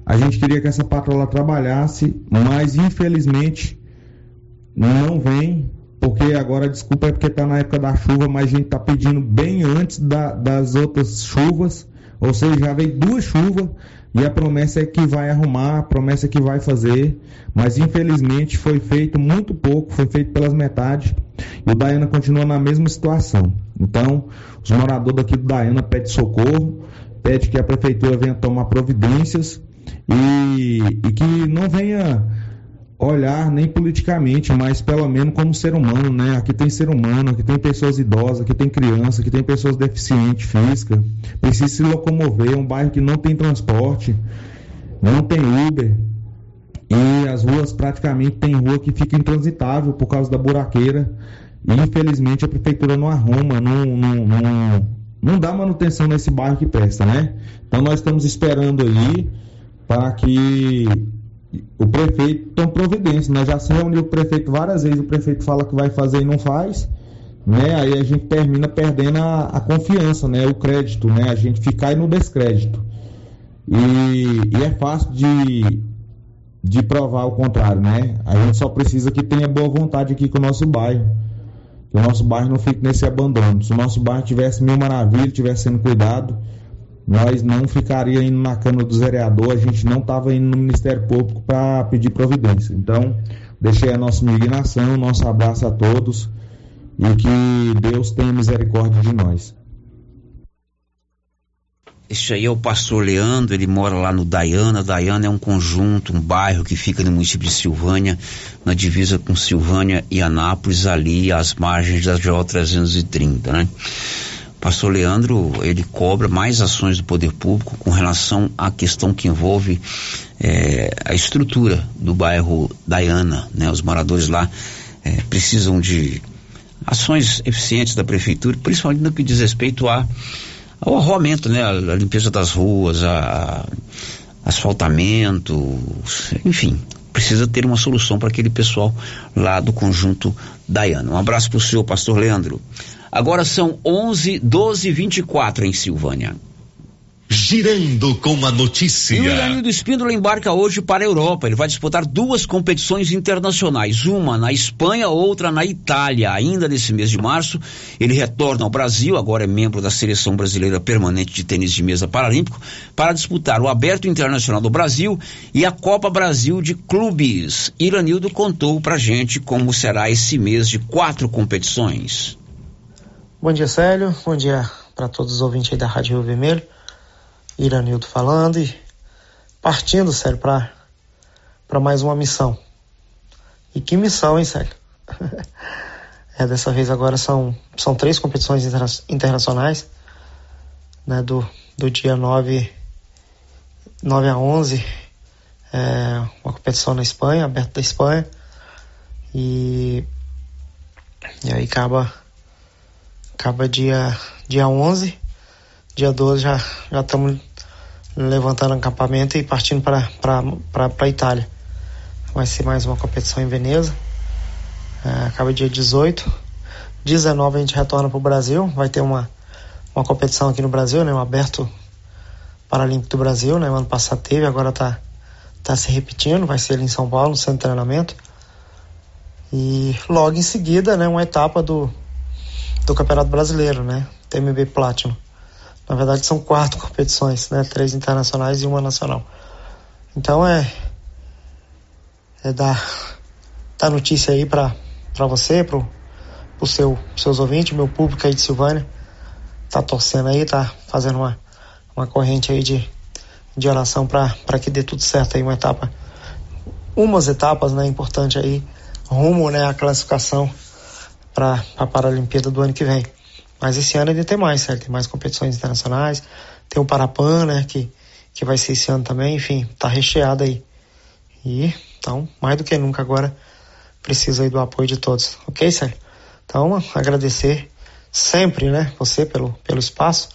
A gente queria que essa patrola trabalhasse, mas infelizmente não vem, porque agora, desculpa, é porque está na época da chuva, mas a gente está pedindo bem antes da, das outras chuvas, ou seja, já veio duas chuvas e a promessa é que vai arrumar, a promessa é que vai fazer, mas infelizmente foi feito muito pouco, foi feito pelas metades e o Daiana continua na mesma situação. Então, os moradores daqui do Daiana pedem socorro, pede que a prefeitura venha tomar providências e, e que não venha olhar nem politicamente, mas pelo menos como ser humano, né? Aqui tem ser humano, aqui tem pessoas idosas, aqui tem criança, aqui tem pessoas deficientes física, precisa se locomover, é um bairro que não tem transporte, não tem Uber. E as ruas praticamente tem rua que fica intransitável por causa da buraqueira. E infelizmente a prefeitura não arruma, não, não, não, não dá manutenção nesse bairro que presta, né? Então nós estamos esperando aí para que o prefeito toma providência, nós já se reuniu o prefeito várias vezes, o prefeito fala que vai fazer e não faz. né? Aí a gente termina perdendo a, a confiança, né? O crédito, né? A gente fica aí no descrédito. E, e é fácil de, de provar o contrário, né? A gente só precisa que tenha boa vontade aqui com o nosso bairro. Que o nosso bairro não fique nesse abandono. Se o nosso bairro tivesse mil maravilhas, tivesse sendo cuidado, nós não ficaria indo na Câmara dos Vereadores, a gente não estava indo no Ministério Público para pedir providência. Então, deixei a nossa indignação, nosso abraço a todos e que Deus tenha misericórdia de nós. Esse aí é o pastor Leandro, ele mora lá no Dayana. Dayana é um conjunto, um bairro que fica no município de Silvânia, na divisa com Silvânia e Anápolis, ali às margens da GO 330, né? Pastor Leandro, ele cobra mais ações do poder público com relação à questão que envolve é, a estrutura do bairro Dayana, né? Os moradores lá é, precisam de ações eficientes da prefeitura, principalmente no que diz respeito a, ao arruamento, né? A, limpeza das ruas, a, a asfaltamento, enfim, precisa ter uma solução para aquele pessoal lá do conjunto Dayana. Um abraço para o senhor, pastor Leandro. Agora são 11, 12 e 24 em Silvânia. Girando com a notícia. E o Iranildo Espíndola embarca hoje para a Europa. Ele vai disputar duas competições internacionais, uma na Espanha, outra na Itália. Ainda nesse mês de março, ele retorna ao Brasil, agora é membro da Seleção Brasileira Permanente de Tênis de Mesa Paralímpico, para disputar o Aberto Internacional do Brasil e a Copa Brasil de Clubes. Iranildo contou pra gente como será esse mês de quatro competições. Bom dia, Célio. Bom dia para todos os ouvintes aí da Rádio Rio Vermelho. Iranildo falando e partindo, Célio, para mais uma missão. E que missão, hein, Célio? é, dessa vez agora são, são três competições interna internacionais, né, do, do dia 9, 9 a 11, é, uma competição na Espanha, aberta da Espanha, e, e aí acaba, acaba dia, dia 11, dia 12 já estamos levantando acampamento e partindo para para Itália. Vai ser mais uma competição em Veneza. É, acaba dia 18. 19 a gente retorna para o Brasil. Vai ter uma, uma competição aqui no Brasil, né? Um aberto Paralímpico do Brasil, né? O ano passado teve, agora tá, tá se repetindo. Vai ser ali em São Paulo, no centro de treinamento. E logo em seguida, né? Uma etapa do, do Campeonato Brasileiro, né? TMB Platinum. Na verdade, são quatro competições, né? Três internacionais e uma nacional. Então é é dar, dar notícia aí para você, pro, pro seu, seus ouvintes, meu público aí de Silvânia. Tá torcendo aí, tá fazendo uma, uma corrente aí de, de oração para que dê tudo certo aí, uma etapa, umas etapas, né, importante aí, rumo, né, a classificação para a Paralimpíada do ano que vem. Mas esse ano ainda tem mais, certo? Tem mais competições internacionais, tem o Parapan, né, que, que vai ser esse ano também, enfim, tá recheado aí. E, então, mais do que nunca agora, preciso aí do apoio de todos, ok, Sérgio? Então, agradecer sempre, né, você pelo, pelo espaço,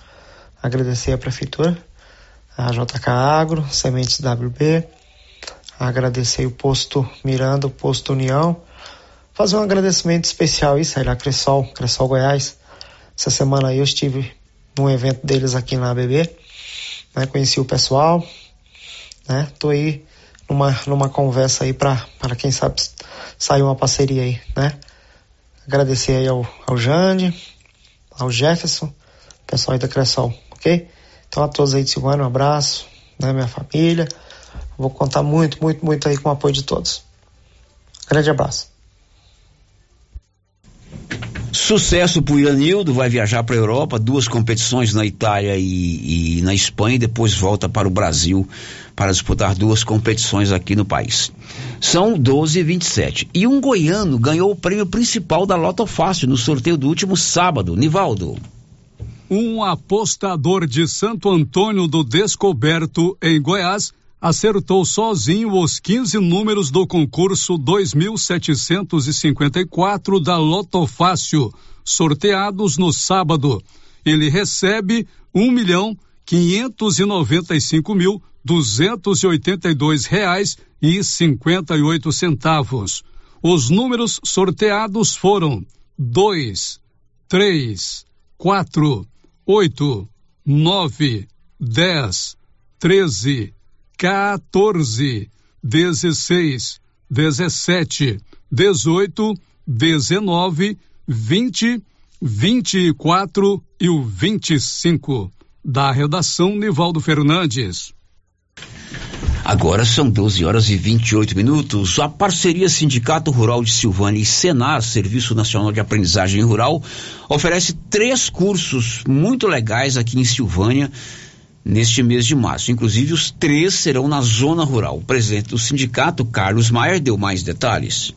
agradecer a Prefeitura, a JK Agro, Sementes WB, agradecer o posto Miranda, o posto União, fazer um agradecimento especial aí, Sérgio, a Cressol, Cressol Goiás, essa semana aí eu estive num evento deles aqui na ABB, né? Conheci o pessoal, né? Tô aí numa, numa conversa aí para quem sabe sair uma parceria aí, né? Agradecer aí ao, ao Jande, ao Jefferson, pessoal aí da Cressol, ok? Então a todos aí de Silvano, um abraço, né? Minha família. Vou contar muito, muito, muito aí com o apoio de todos. Grande abraço. Sucesso pro Iranildo, vai viajar para a Europa, duas competições na Itália e, e, na Espanha, e depois volta para o Brasil para disputar duas competições aqui no país. São 12 e 27. E um goiano ganhou o prêmio principal da Loto Fácil no sorteio do último sábado. Nivaldo. Um apostador de Santo Antônio do Descoberto, em Goiás, acertou sozinho os 15 números do concurso 2754 da Loto Fácil, sorteados no sábado. Ele recebe um milhão quinhentos e noventa e cinco mil duzentos e oitenta e dois reais e cinquenta e oito centavos. Os números sorteados foram dois, três, quatro, oito, nove, dez, treze, 14, 16, 17, 18, 19, 20, 24 e o 25. Da redação Nivaldo Fernandes. Agora são 12 horas e 28 minutos. A parceria Sindicato Rural de Silvânia e Senar, Serviço Nacional de Aprendizagem Rural, oferece três cursos muito legais aqui em Silvânia neste mês de março. Inclusive, os três serão na zona rural. O presidente do sindicato, Carlos Maier, deu mais detalhes.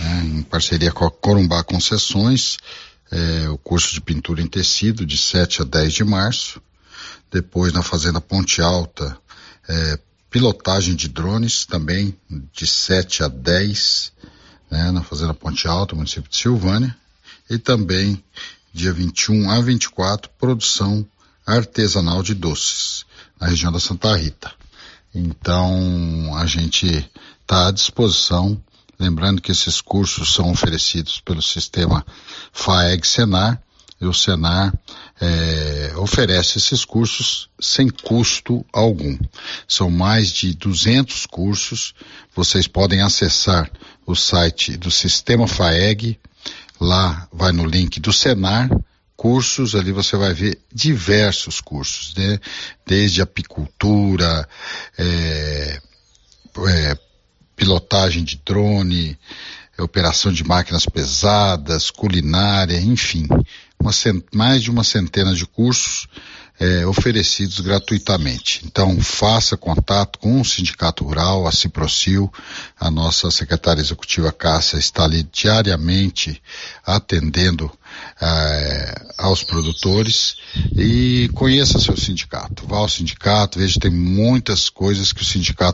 É, em parceria com a Corumbá Concessões, é, o curso de pintura em tecido de 7 a 10 de março. Depois, na Fazenda Ponte Alta, é, pilotagem de drones, também de 7 a 10, né, na Fazenda Ponte Alta, município de Silvânia. E também, dia 21 a 24, produção artesanal de doces, na região da Santa Rita. Então, a gente está à disposição, lembrando que esses cursos são oferecidos pelo sistema FAEG-Senar, e o Senar é, oferece esses cursos sem custo algum. São mais de 200 cursos. Vocês podem acessar o site do Sistema FAEG. Lá vai no link do Senar cursos, ali você vai ver diversos cursos, né? Desde apicultura, é, é, pilotagem de drone, operação de máquinas pesadas, culinária, enfim, uma, mais de uma centena de cursos é, oferecidos gratuitamente. Então, faça contato com o Sindicato Rural, a Ciprocil, a nossa secretária executiva Cássia está ali diariamente atendendo é, aos produtores e conheça seu sindicato. Vá ao sindicato, veja, tem muitas coisas que o sindicato